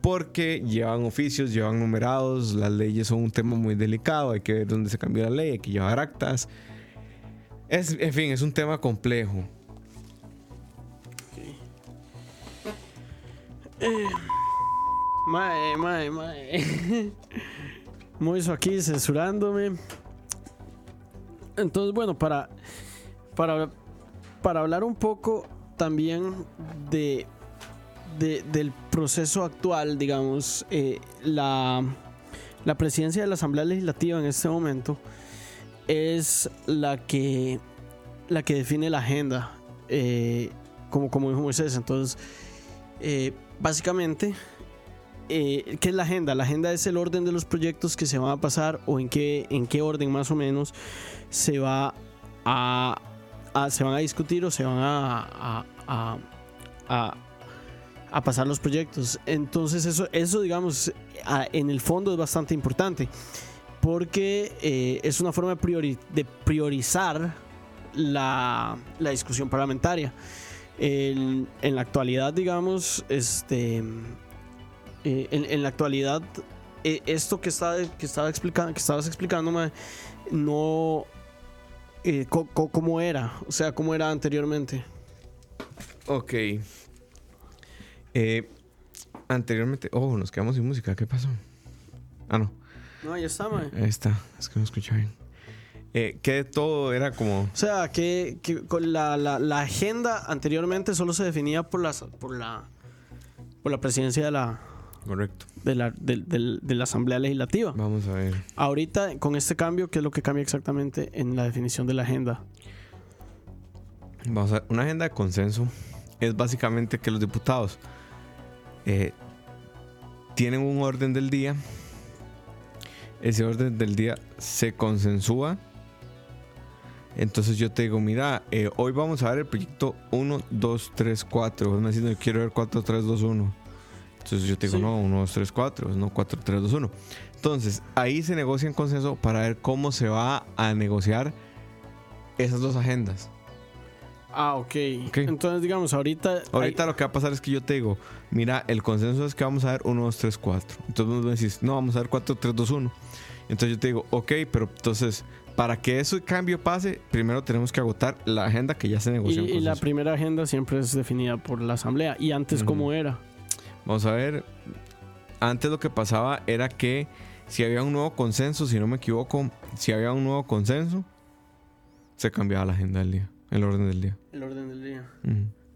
Porque llevan oficios, llevan numerados, las leyes son un tema muy delicado, hay que ver dónde se cambió la ley, hay que llevar actas. Es, en fin, es un tema complejo. Mae, mae, mae. Moiso aquí censurándome. Entonces, bueno, para, para, para hablar un poco también de, de- del proceso actual, digamos, eh, la, la presidencia de la Asamblea Legislativa en este momento es la que, la que define la agenda, eh, como, como dijo Moisés. Entonces, eh, básicamente, eh, ¿qué es la agenda? La agenda es el orden de los proyectos que se van a pasar o en qué, en qué orden más o menos se va a, se van a discutir o se van a, a- a- pasar los proyectos. Entonces eso, eso digamos, en el fondo es bastante importante porque eh, es una forma de, priori- de priorizar la, la discusión parlamentaria. El- en la actualidad, digamos, este, eh, en, en la actualidad, eh, esto que, está, que, estaba explicando, que estabas explicando, mae, no. eh, co- co- ¿Cómo era? O sea, ¿cómo era anteriormente? Ok. Anteriormente. Oh, nos quedamos sin música. ¿Qué pasó? Ah, no. No, ya está, mae. Ahí está. Es que no escuché bien. Eh, que todo era como. O sea, que, que con la, la- la agenda anteriormente solo se definía por, las, por, la, por la presidencia de la, Correcto. de, la, de la Asamblea Legislativa. Vamos a ver. Ahorita, con este cambio, ¿qué es lo que cambia exactamente en la definición de la agenda? Vamos a ver. Una agenda de consenso es básicamente que los diputados eh, tienen un orden del día. Ese orden del día se consensúa. Entonces yo te digo, mira, eh, hoy vamos a ver el proyecto 1, 2, 3, 4. Vos me yo quiero ver 4, 3, 2, 1. Entonces yo te digo, Sí. no, 1, 2, 3, 4, no 4, 3, 2, 1. Entonces ahí se negocia en consenso para ver cómo se va a negociar esas dos agendas. Ah, ok. Ok. Entonces, digamos, ahorita. Ahorita hay- lo que va a pasar es que yo te digo, mira, el consenso es que vamos a ver 1, 2, 3, 4. Entonces vos me decís, no, vamos a ver 4, 3, 2, 1. Entonces yo te digo, ok, pero entonces, para que ese cambio pase, primero tenemos que agotar la agenda que ya se y, negoció. en y la primera agenda siempre es definida por la asamblea. ¿Y antes cómo era? Vamos a ver, antes lo que pasaba era que si había un nuevo consenso, si no me equivoco, si había un nuevo consenso, se cambiaba la agenda del día, el orden del día. El orden del día.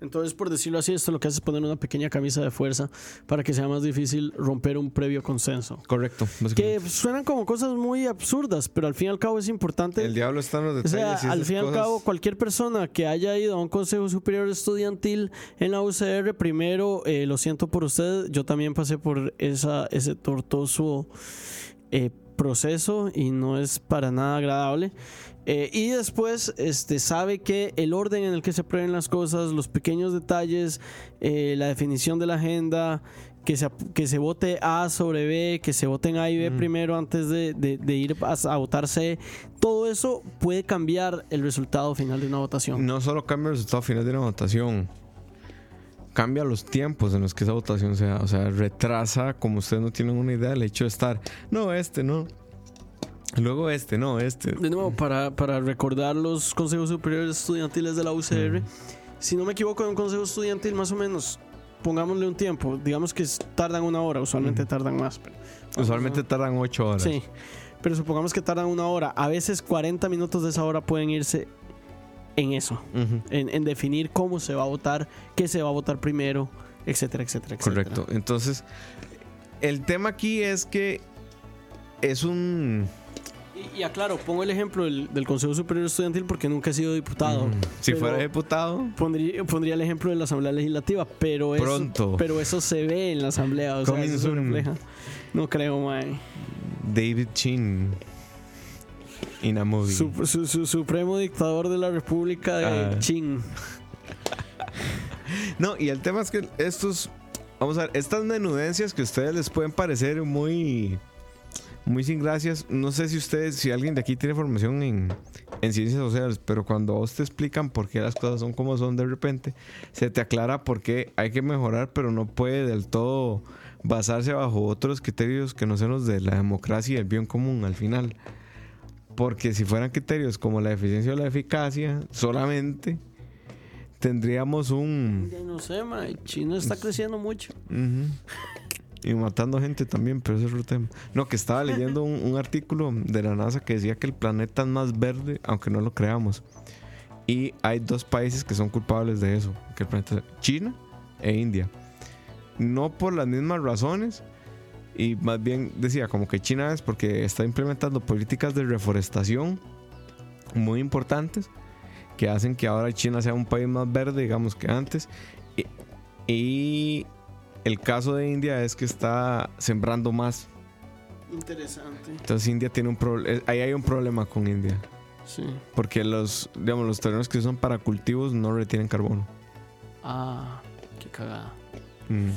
Entonces, por decirlo así, esto lo que hace es poner una pequeña camisa de fuerza para que sea más difícil romper un previo consenso. Correcto. Que suenan como cosas muy absurdas, pero al fin y al cabo es importante. El diablo está en los O detalles. sea, y al fin y al cosas- cabo, cualquier persona que haya ido a un consejo superior estudiantil en la UCR, primero, eh, lo siento por usted, yo también pasé por esa, ese tortuoso eh, proceso y no es para nada agradable. Eh, y después este, sabe que el orden en el que se prueben las cosas, los pequeños detalles, eh, la definición de la agenda, que se, que se vote A sobre B, que se voten A y B Mm. primero antes de, de- de ir a, a votar C, todo eso puede cambiar el resultado final de una votación. No solo cambia el resultado final de una votación, cambia los tiempos en los que esa votación se da. O sea, retrasa, como ustedes no tienen una idea, el hecho de estar, no, este, no. Luego este, no, este. De nuevo, para, para recordar los consejos superiores estudiantiles de la UCR, si no me equivoco, en un consejo estudiantil más o menos, pongámosle un tiempo, digamos que tardan una hora, usualmente tardan más. Pero, Usualmente tardan ocho horas. Sí, pero supongamos que tardan una hora. A veces 40 minutos de esa hora pueden irse en eso, en, en definir cómo se va a votar, qué se va a votar primero, etcétera, etcétera, etcétera. Correcto. Entonces, el tema aquí es que es un. Y, y aclaro, pongo el ejemplo del, del Consejo Superior Estudiantil porque nunca he sido diputado. Mm, si fuera diputado, Pondría, pondría el ejemplo de la Asamblea Legislativa, pero eso, Pronto. pero eso se ve en la Asamblea, o sea, eso se refleja. No creo, mae. David Chin. In a movie. Su, su- su- supremo dictador de la República de Ah. Chin. No, y el tema es que estos, vamos a ver, estas menudencias que a ustedes les pueden parecer muy, muy sin gracias. No sé si ustedes, si alguien de aquí tiene formación en, en ciencias sociales, pero cuando vos te explican por qué las cosas son como son de repente, se te aclara por qué hay que mejorar, pero no puede del todo basarse bajo otros criterios que no sean los de la democracia y el bien común al final. Porque si fueran criterios como la eficiencia o la eficacia, solamente tendríamos un... Ya no sé, mae. China está creciendo mucho. Ujú. Y matando gente también, pero ese es otro tema. No, que estaba leyendo un, un artículo de la NASA que decía que el planeta es más verde, aunque no lo creamos. Y hay dos países que son culpables de eso, que el planeta China e India. No por las mismas razones, y más bien decía como que China es porque está implementando políticas de reforestación muy importantes que hacen que ahora China sea un país más verde, digamos, que antes. Y, y el caso de India es que está sembrando más. Interesante. Entonces India tiene un problema. Ahí hay un problema con India. Sí. Porque los, digamos, los terrenos que usan para cultivos no retienen carbono. Ah, qué cagada. Mm.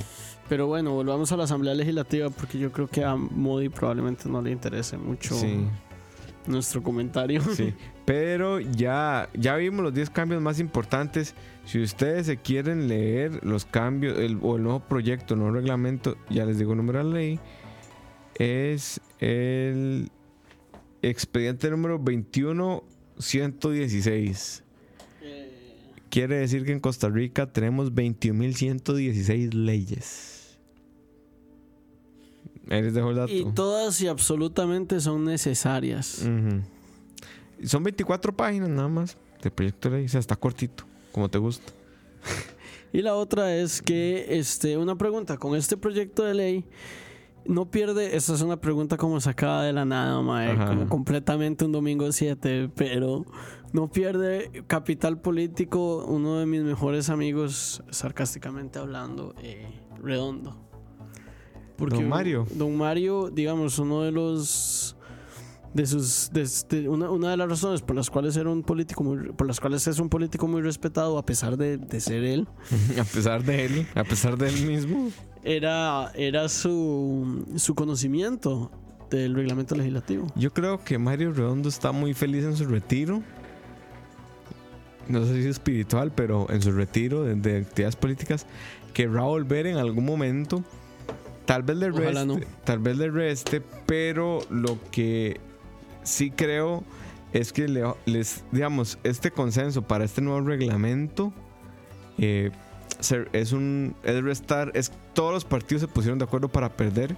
Pero bueno, volvamos a la Asamblea Legislativa porque yo creo que a Modi probablemente no le interese mucho Sí, nuestro comentario. sí. Pero ya, ya vimos los 10 cambios más importantes. Si ustedes se quieren leer los cambios el- o el nuevo proyecto, el nuevo reglamento, ya les digo el número de la ley. Es el expediente número 21116. Quiere decir que en Costa Rica tenemos 21.116 leyes. Ahí les dejo el dato. Y todas y absolutamente son necesarias. Ujú. Son 24 páginas nada más de proyecto de ley. O sea, está cortito, como te gusta. Y la otra es que, este, una pregunta, con este proyecto de ley, no pierde, esta es una pregunta como sacada de la nada, mae, como completamente un domingo 7, pero no pierde capital político uno de mis mejores amigos, sarcásticamente hablando, eh, Redondo. Don Mario. Don Mario, digamos, uno de los de sus de, de- una, una de las razones por las cuales era un político muy, por las cuales es un político muy respetado a pesar de, de ser él A pesar de él, a pesar de él mismo. era, era su, su conocimiento del reglamento legislativo. Yo creo que Mario Redondo está muy feliz en su retiro. No sé si espiritual, pero en su retiro de, de actividades políticas. Querrá volver en algún momento. Tal vez le reste. no. Tal vez le reste. Pero lo que sí creo es que le- les, digamos, este consenso para este nuevo reglamento eh, es un es restar. Es, todos los partidos se pusieron de acuerdo para perder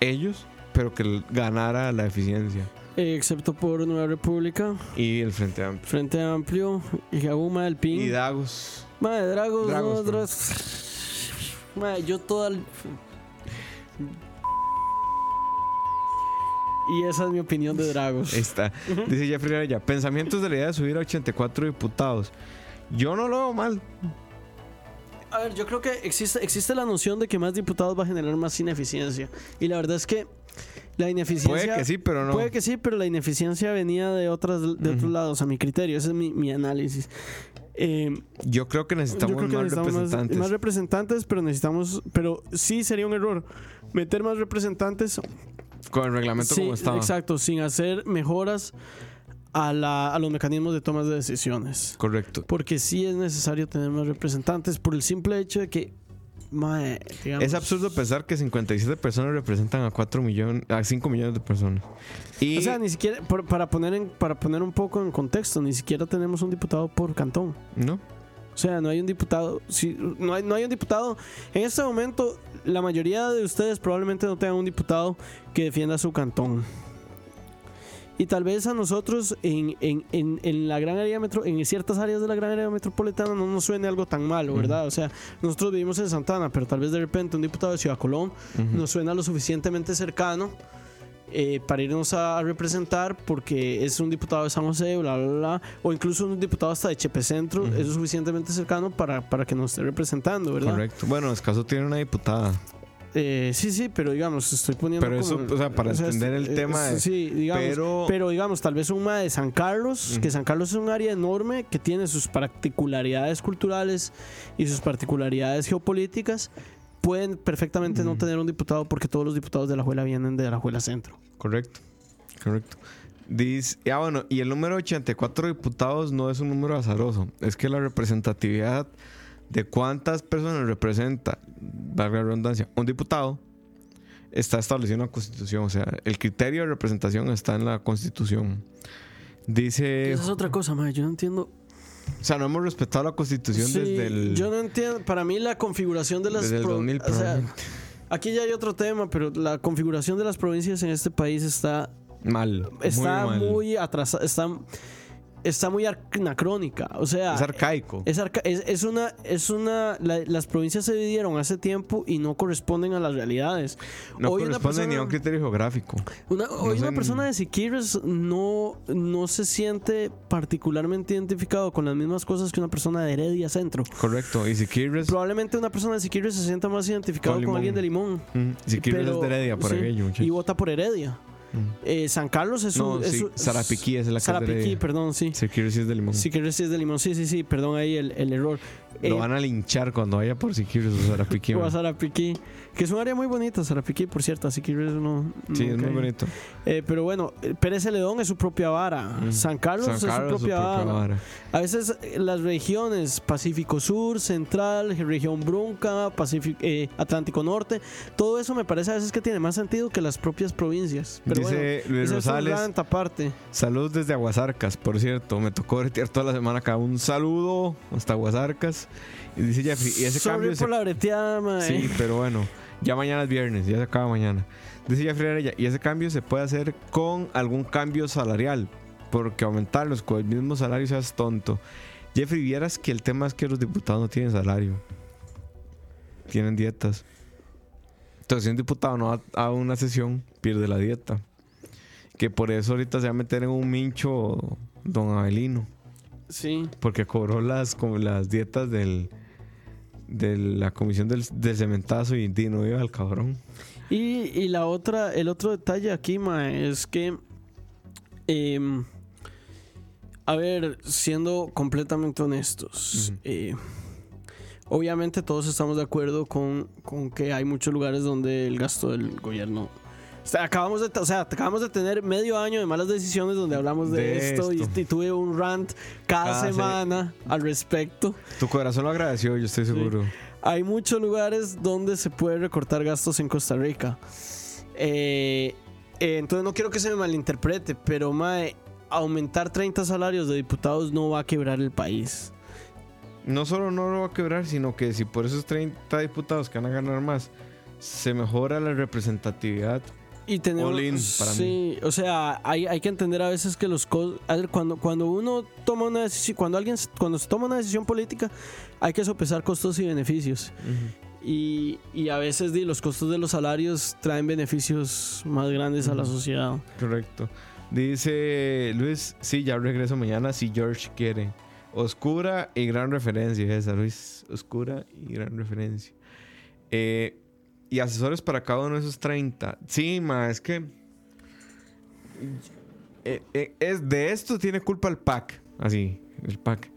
ellos, pero que ganara la eficiencia. Excepto por Nueva República, Y el Frente Amplio. Frente Amplio, y Aguma del Pin. Y Dagos. Madre, Dragos, Dragos, no, perdón. Dragos. Madre, yo toda. el- Y esa es mi opinión de Dragos. Ahí está. Dice Jeffrey Araya. Pensamientos de la idea de subir a 84 diputados. Yo no lo veo mal. A ver, yo creo que existe, existe la noción de que más diputados va a generar más ineficiencia. Y la verdad es que la ineficiencia. Puede que sí, pero no. Puede que sí, pero la ineficiencia venía de, otras, de otros lados, a mi criterio. Ese es mi, mi análisis. Eh, Yo creo que yo necesitamos creo que más necesitamos más- representantes. Más, representantes, pero necesitamos. Pero sí sería un error meter más representantes. Con el reglamento Sí, como estaba. exacto, sin hacer mejoras a, la, a los mecanismos de tomas de decisiones. Correcto. Porque sí es necesario tener más representantes por el simple hecho de que. mae, digamos, Es absurdo pensar que 57 personas representan a 4 millones, a 5 millones de personas. Y O sea, ni siquiera, por- para, poner en, para poner un poco en contexto, ni siquiera tenemos un diputado por cantón. no, O sea, no hay un diputado. Si, no, hay, no hay un diputado. En este momento, la mayoría de ustedes probablemente no tengan un diputado que defienda su cantón. Y tal vez a nosotros en, en, en, en la gran área metro, en ciertas áreas de la gran área metropolitana no nos suene algo tan malo, ¿verdad? O sea, nosotros vivimos en Santana, pero tal vez de repente un diputado de Ciudad Colón nos suena lo suficientemente cercano eh, para irnos a, representar porque es un diputado de San José, bla, bla, bla, o incluso un diputado hasta de Chepe Centro, es lo suficientemente cercano para, para que nos esté representando, ¿verdad? correcto. Bueno, Escaso tiene una diputada. Eh, sí, sí, pero digamos, estoy poniendo. Pero eso, o sea, para entender el tema de- sí, digamos. pero- Pero, digamos, tal vez un MA de San Carlos, que San Carlos es un área enorme que tiene sus particularidades culturales y sus particularidades geopolíticas. Pueden perfectamente no tener un diputado porque todos los diputados de la Juela vienen de la Juela Centro. Correcto. Correcto. Dice, ya bueno, y el número 84 diputados no es un número azaroso. Es que la representatividad de cuántas personas representa, valga la redundancia, un diputado, está establecido en la Constitución. O sea, el criterio de representación está en la Constitución. Dice, Esa es otra cosa, ma, Yo no entiendo. O sea, no hemos respetado la Constitución Sí, desde el, Yo no entiendo. Para mí, la configuración de las. desde el pro- 2000. o sea, aquí ya hay otro tema, pero la configuración de las provincias en este país está mal. está muy, mal. muy, atrasada, está, está muy anacrónica. O sea, es arcaico. es, arca- es- es una, es una, la- las provincias se dividieron hace tiempo y no corresponden a las realidades. no hoy una corresponde ni a un criterio geográfico. Una, hoy una persona de Siquirres no, no se siente particularmente identificado con las mismas cosas que una persona de Heredia Centro. Correcto. Y si quieres, Probablemente una persona de Siquirres se sienta más identificado Con alguien de Limón. si quieres pero- es de Heredia por sí, aquello, muchachos. Y vota por Heredia. Eh, San Carlos es No, un. es sí, un- Sarapiquí es la es de Sarapiquí, Heredia. perdón, sí. Si quieres sí es de limón. Si quieres sí es de limón, sí, sí, sí, perdón ahí el, el error. Lo Eh, van a linchar cuando vaya por si quieres o Sarapiquí. o a. Sarapiquí, que es un área muy bonita, Sarapiquí, por cierto, así que no. Sí, es muy bonito. Eh, pero bueno, Pérez Celedón es su propia vara, Mm. San Carlos San es su propia, su propia vara. vara. A veces eh, las regiones Pacífico Sur, Central, región Brunca, Pacífico, eh, Atlántico Norte, todo eso me parece a veces que tiene más sentido que las propias provincias. Pero Dice bueno, Luis es Rosales, rant aparte. saludos desde Aguasarcas, por cierto. Me tocó bretear toda la semana acá. Un saludo hasta Aguasarcas. Y dice Jeffrey, y ese Sorry cambio se por la breteada. Sí, pero bueno, ya mañana es viernes, ya se acaba mañana. Dice Jeffrey Araya, y ese cambio se puede hacer con algún cambio salarial, porque aumentarlos con el mismo salario seas tonto. Jeffrey, vieras que el tema es que los diputados no tienen salario, tienen dietas. Entonces, si un diputado no va a una sesión, pierde la dieta. Que por eso ahorita se va a meter en un mincho don Abelino. Sí. Porque cobró las, como las dietas del, de la comisión del, del cementazo y, di, no iba al cabrón. Y, y la otra, el otro detalle aquí, ma, es que. em, a ver, siendo completamente honestos. Eh, obviamente todos estamos de acuerdo con, con que hay muchos lugares donde el gasto del gobierno. Acabamos de, o sea, acabamos de tener medio año de malas decisiones donde hablamos de, De esto, y- esto. Y, tuve un rant cada, Cada se- semana al respecto. Tu corazón lo agradeció, yo estoy seguro. Hay muchos lugares donde se puede recortar gastos en Costa Rica. Eh, eh, entonces no quiero que se me malinterprete, pero mae, aumentar 30 salarios de diputados no va a quebrar el país. No solo no lo va a quebrar, sino que si por esos 30 diputados que van a ganar más, se mejora la representatividad. Y tenemos, All in para sí, o sea, hay, hay que entender a veces que los cuando cuando uno toma una decisión, cuando alguien cuando se toma una decisión política, hay que sopesar costos y beneficios. Y, y a veces di, los costos de los salarios traen beneficios más grandes a la sociedad. Correcto. Dice Luis, sí, ya regreso mañana si George quiere. Oscura y gran referencia esa, Luis. Oscura y gran referencia. Eh, y asesores para cada uno de esos 30. Sí, ma, es que... eh, eh, es, de esto tiene culpa el PAC. Así, el PAC.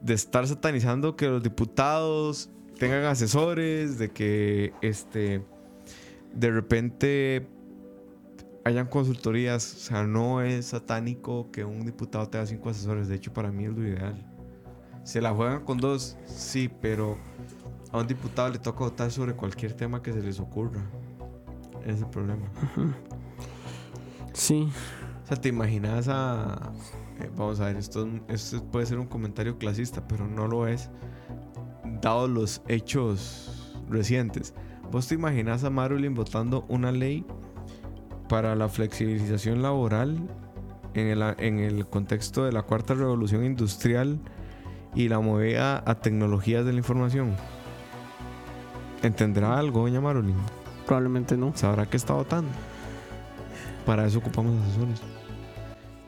De estar satanizando que los diputados tengan asesores, de que este... De repente hayan consultorías. O sea, no es satánico que un diputado tenga cinco asesores. De hecho, para mí es lo ideal. Se la juegan con dos, sí, pero a un diputado le toca votar sobre cualquier tema que se les ocurra. Ese es el problema. Sí. O sea, te imaginas a. eh, vamos a ver, esto, esto puede ser un comentario clasista, pero no lo es. Dados los hechos recientes. ¿Vos te imaginas a Marilyn votando una ley para la flexibilización laboral en el, en el contexto de la cuarta revolución industrial y la movida a tecnologías de la información? ¿Entenderá algo, doña Marilyn? Probablemente no. ¿Sabrá que está votando? Para eso ocupamos asesores.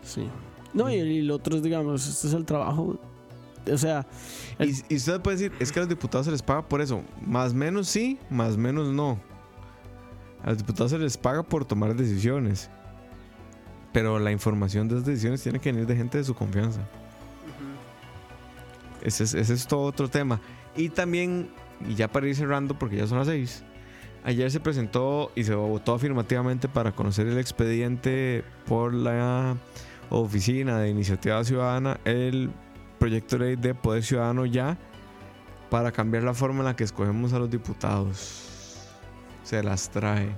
Sí. No, y, y lo otro es, digamos, este es el trabajo. O sea, el- Y, y usted puede decir, es que a los diputados se les paga por eso. Más menos sí, más menos no. A los diputados se les paga por tomar decisiones. Pero la información de esas decisiones tiene que venir de gente de su confianza. Ese es, ese es todo otro tema. Y también, y ya para ir cerrando, porque ya son las seis. Ayer se presentó y se votó afirmativamente para conocer el expediente por la Oficina de Iniciativa Ciudadana, el proyecto de ley de Poder Ciudadano ya, para cambiar la forma en la que escogemos a los diputados. Se las trae.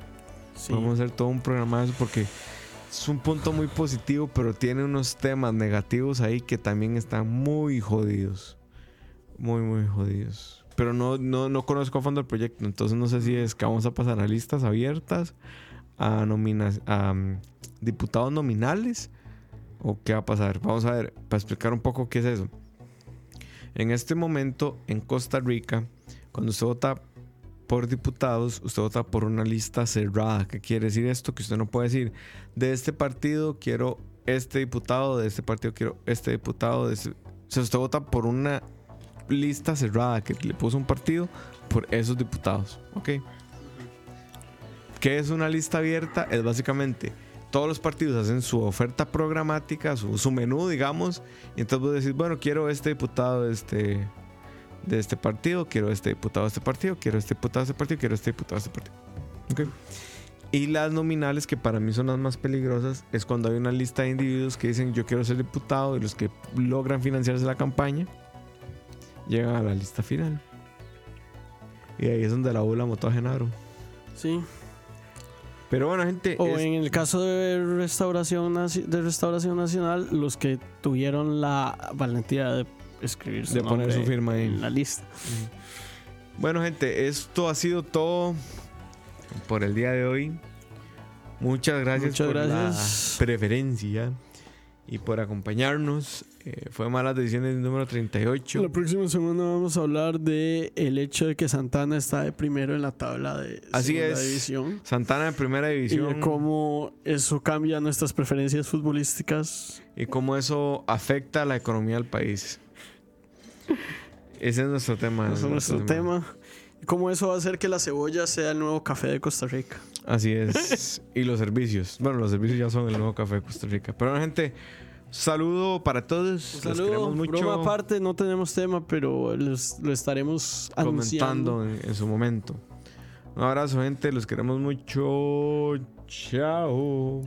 sí. Vamos a hacer todo un programa de eso porque es un punto muy positivo, pero tiene unos temas negativos ahí que también están muy jodidos. Muy, muy jodidos. Pero no, no, no conozco a fondo el proyecto, entonces no sé si es que vamos a pasar a listas abiertas, a, nomina- a mm, diputados nominales, o qué va a pasar. Vamos a ver, para explicar un poco qué es eso. En este momento, en Costa Rica, cuando usted vota por diputados, usted vota por una lista cerrada. ¿Qué quiere decir esto? Que usted no puede decir, de este partido quiero este diputado, de este partido quiero este diputado. De este-". O sea, usted vota por una lista cerrada que le puso un partido por esos diputados. ¿Ok? ¿Qué es una lista abierta? Es básicamente todos los partidos hacen su oferta programática, su, menú, digamos, y entonces vos decís, bueno, quiero este diputado de este, de este partido, quiero este diputado de este partido, quiero este diputado de este partido, quiero este diputado de este partido. Ok. Y las nominales, que para mí son las más peligrosas, es cuando hay una lista de individuos que dicen yo quiero ser diputado y los que logran financiarse la campaña llegan a la lista final. Y ahí es donde la bula votó a Genaro. Sí. Pero bueno, gente. O es- en el caso de restauración, de restauración Nacional, los que tuvieron la valentía de escribir su De poner su firma ahí. en la lista. Bueno, gente, esto ha sido todo por el día de hoy. Muchas gracias Muchas por gracias. la preferencia. Y por acompañarnos. Eh, fue Malas Decisiones número 38. La próxima semana vamos a hablar de el hecho de que Santana está de primero en la tabla de Así es. división. Santana en primera Y división. de cómo eso cambia nuestras preferencias futbolísticas. y cómo eso afecta a la economía del país. Ese es nuestro tema. Ese es nuestro tema. Y cómo eso va a hacer que la cebolla sea el nuevo café de Costa Rica. Así es. y los servicios. Bueno, los servicios ya son el nuevo café de Costa Rica. Pero bueno, gente, saludo para todos. Un Los saludo, queremos mucho. broma aparte, no tenemos tema, pero los- lo estaremos anunciando. comentando en, en su momento. Un abrazo, gente. Los queremos mucho. Chao.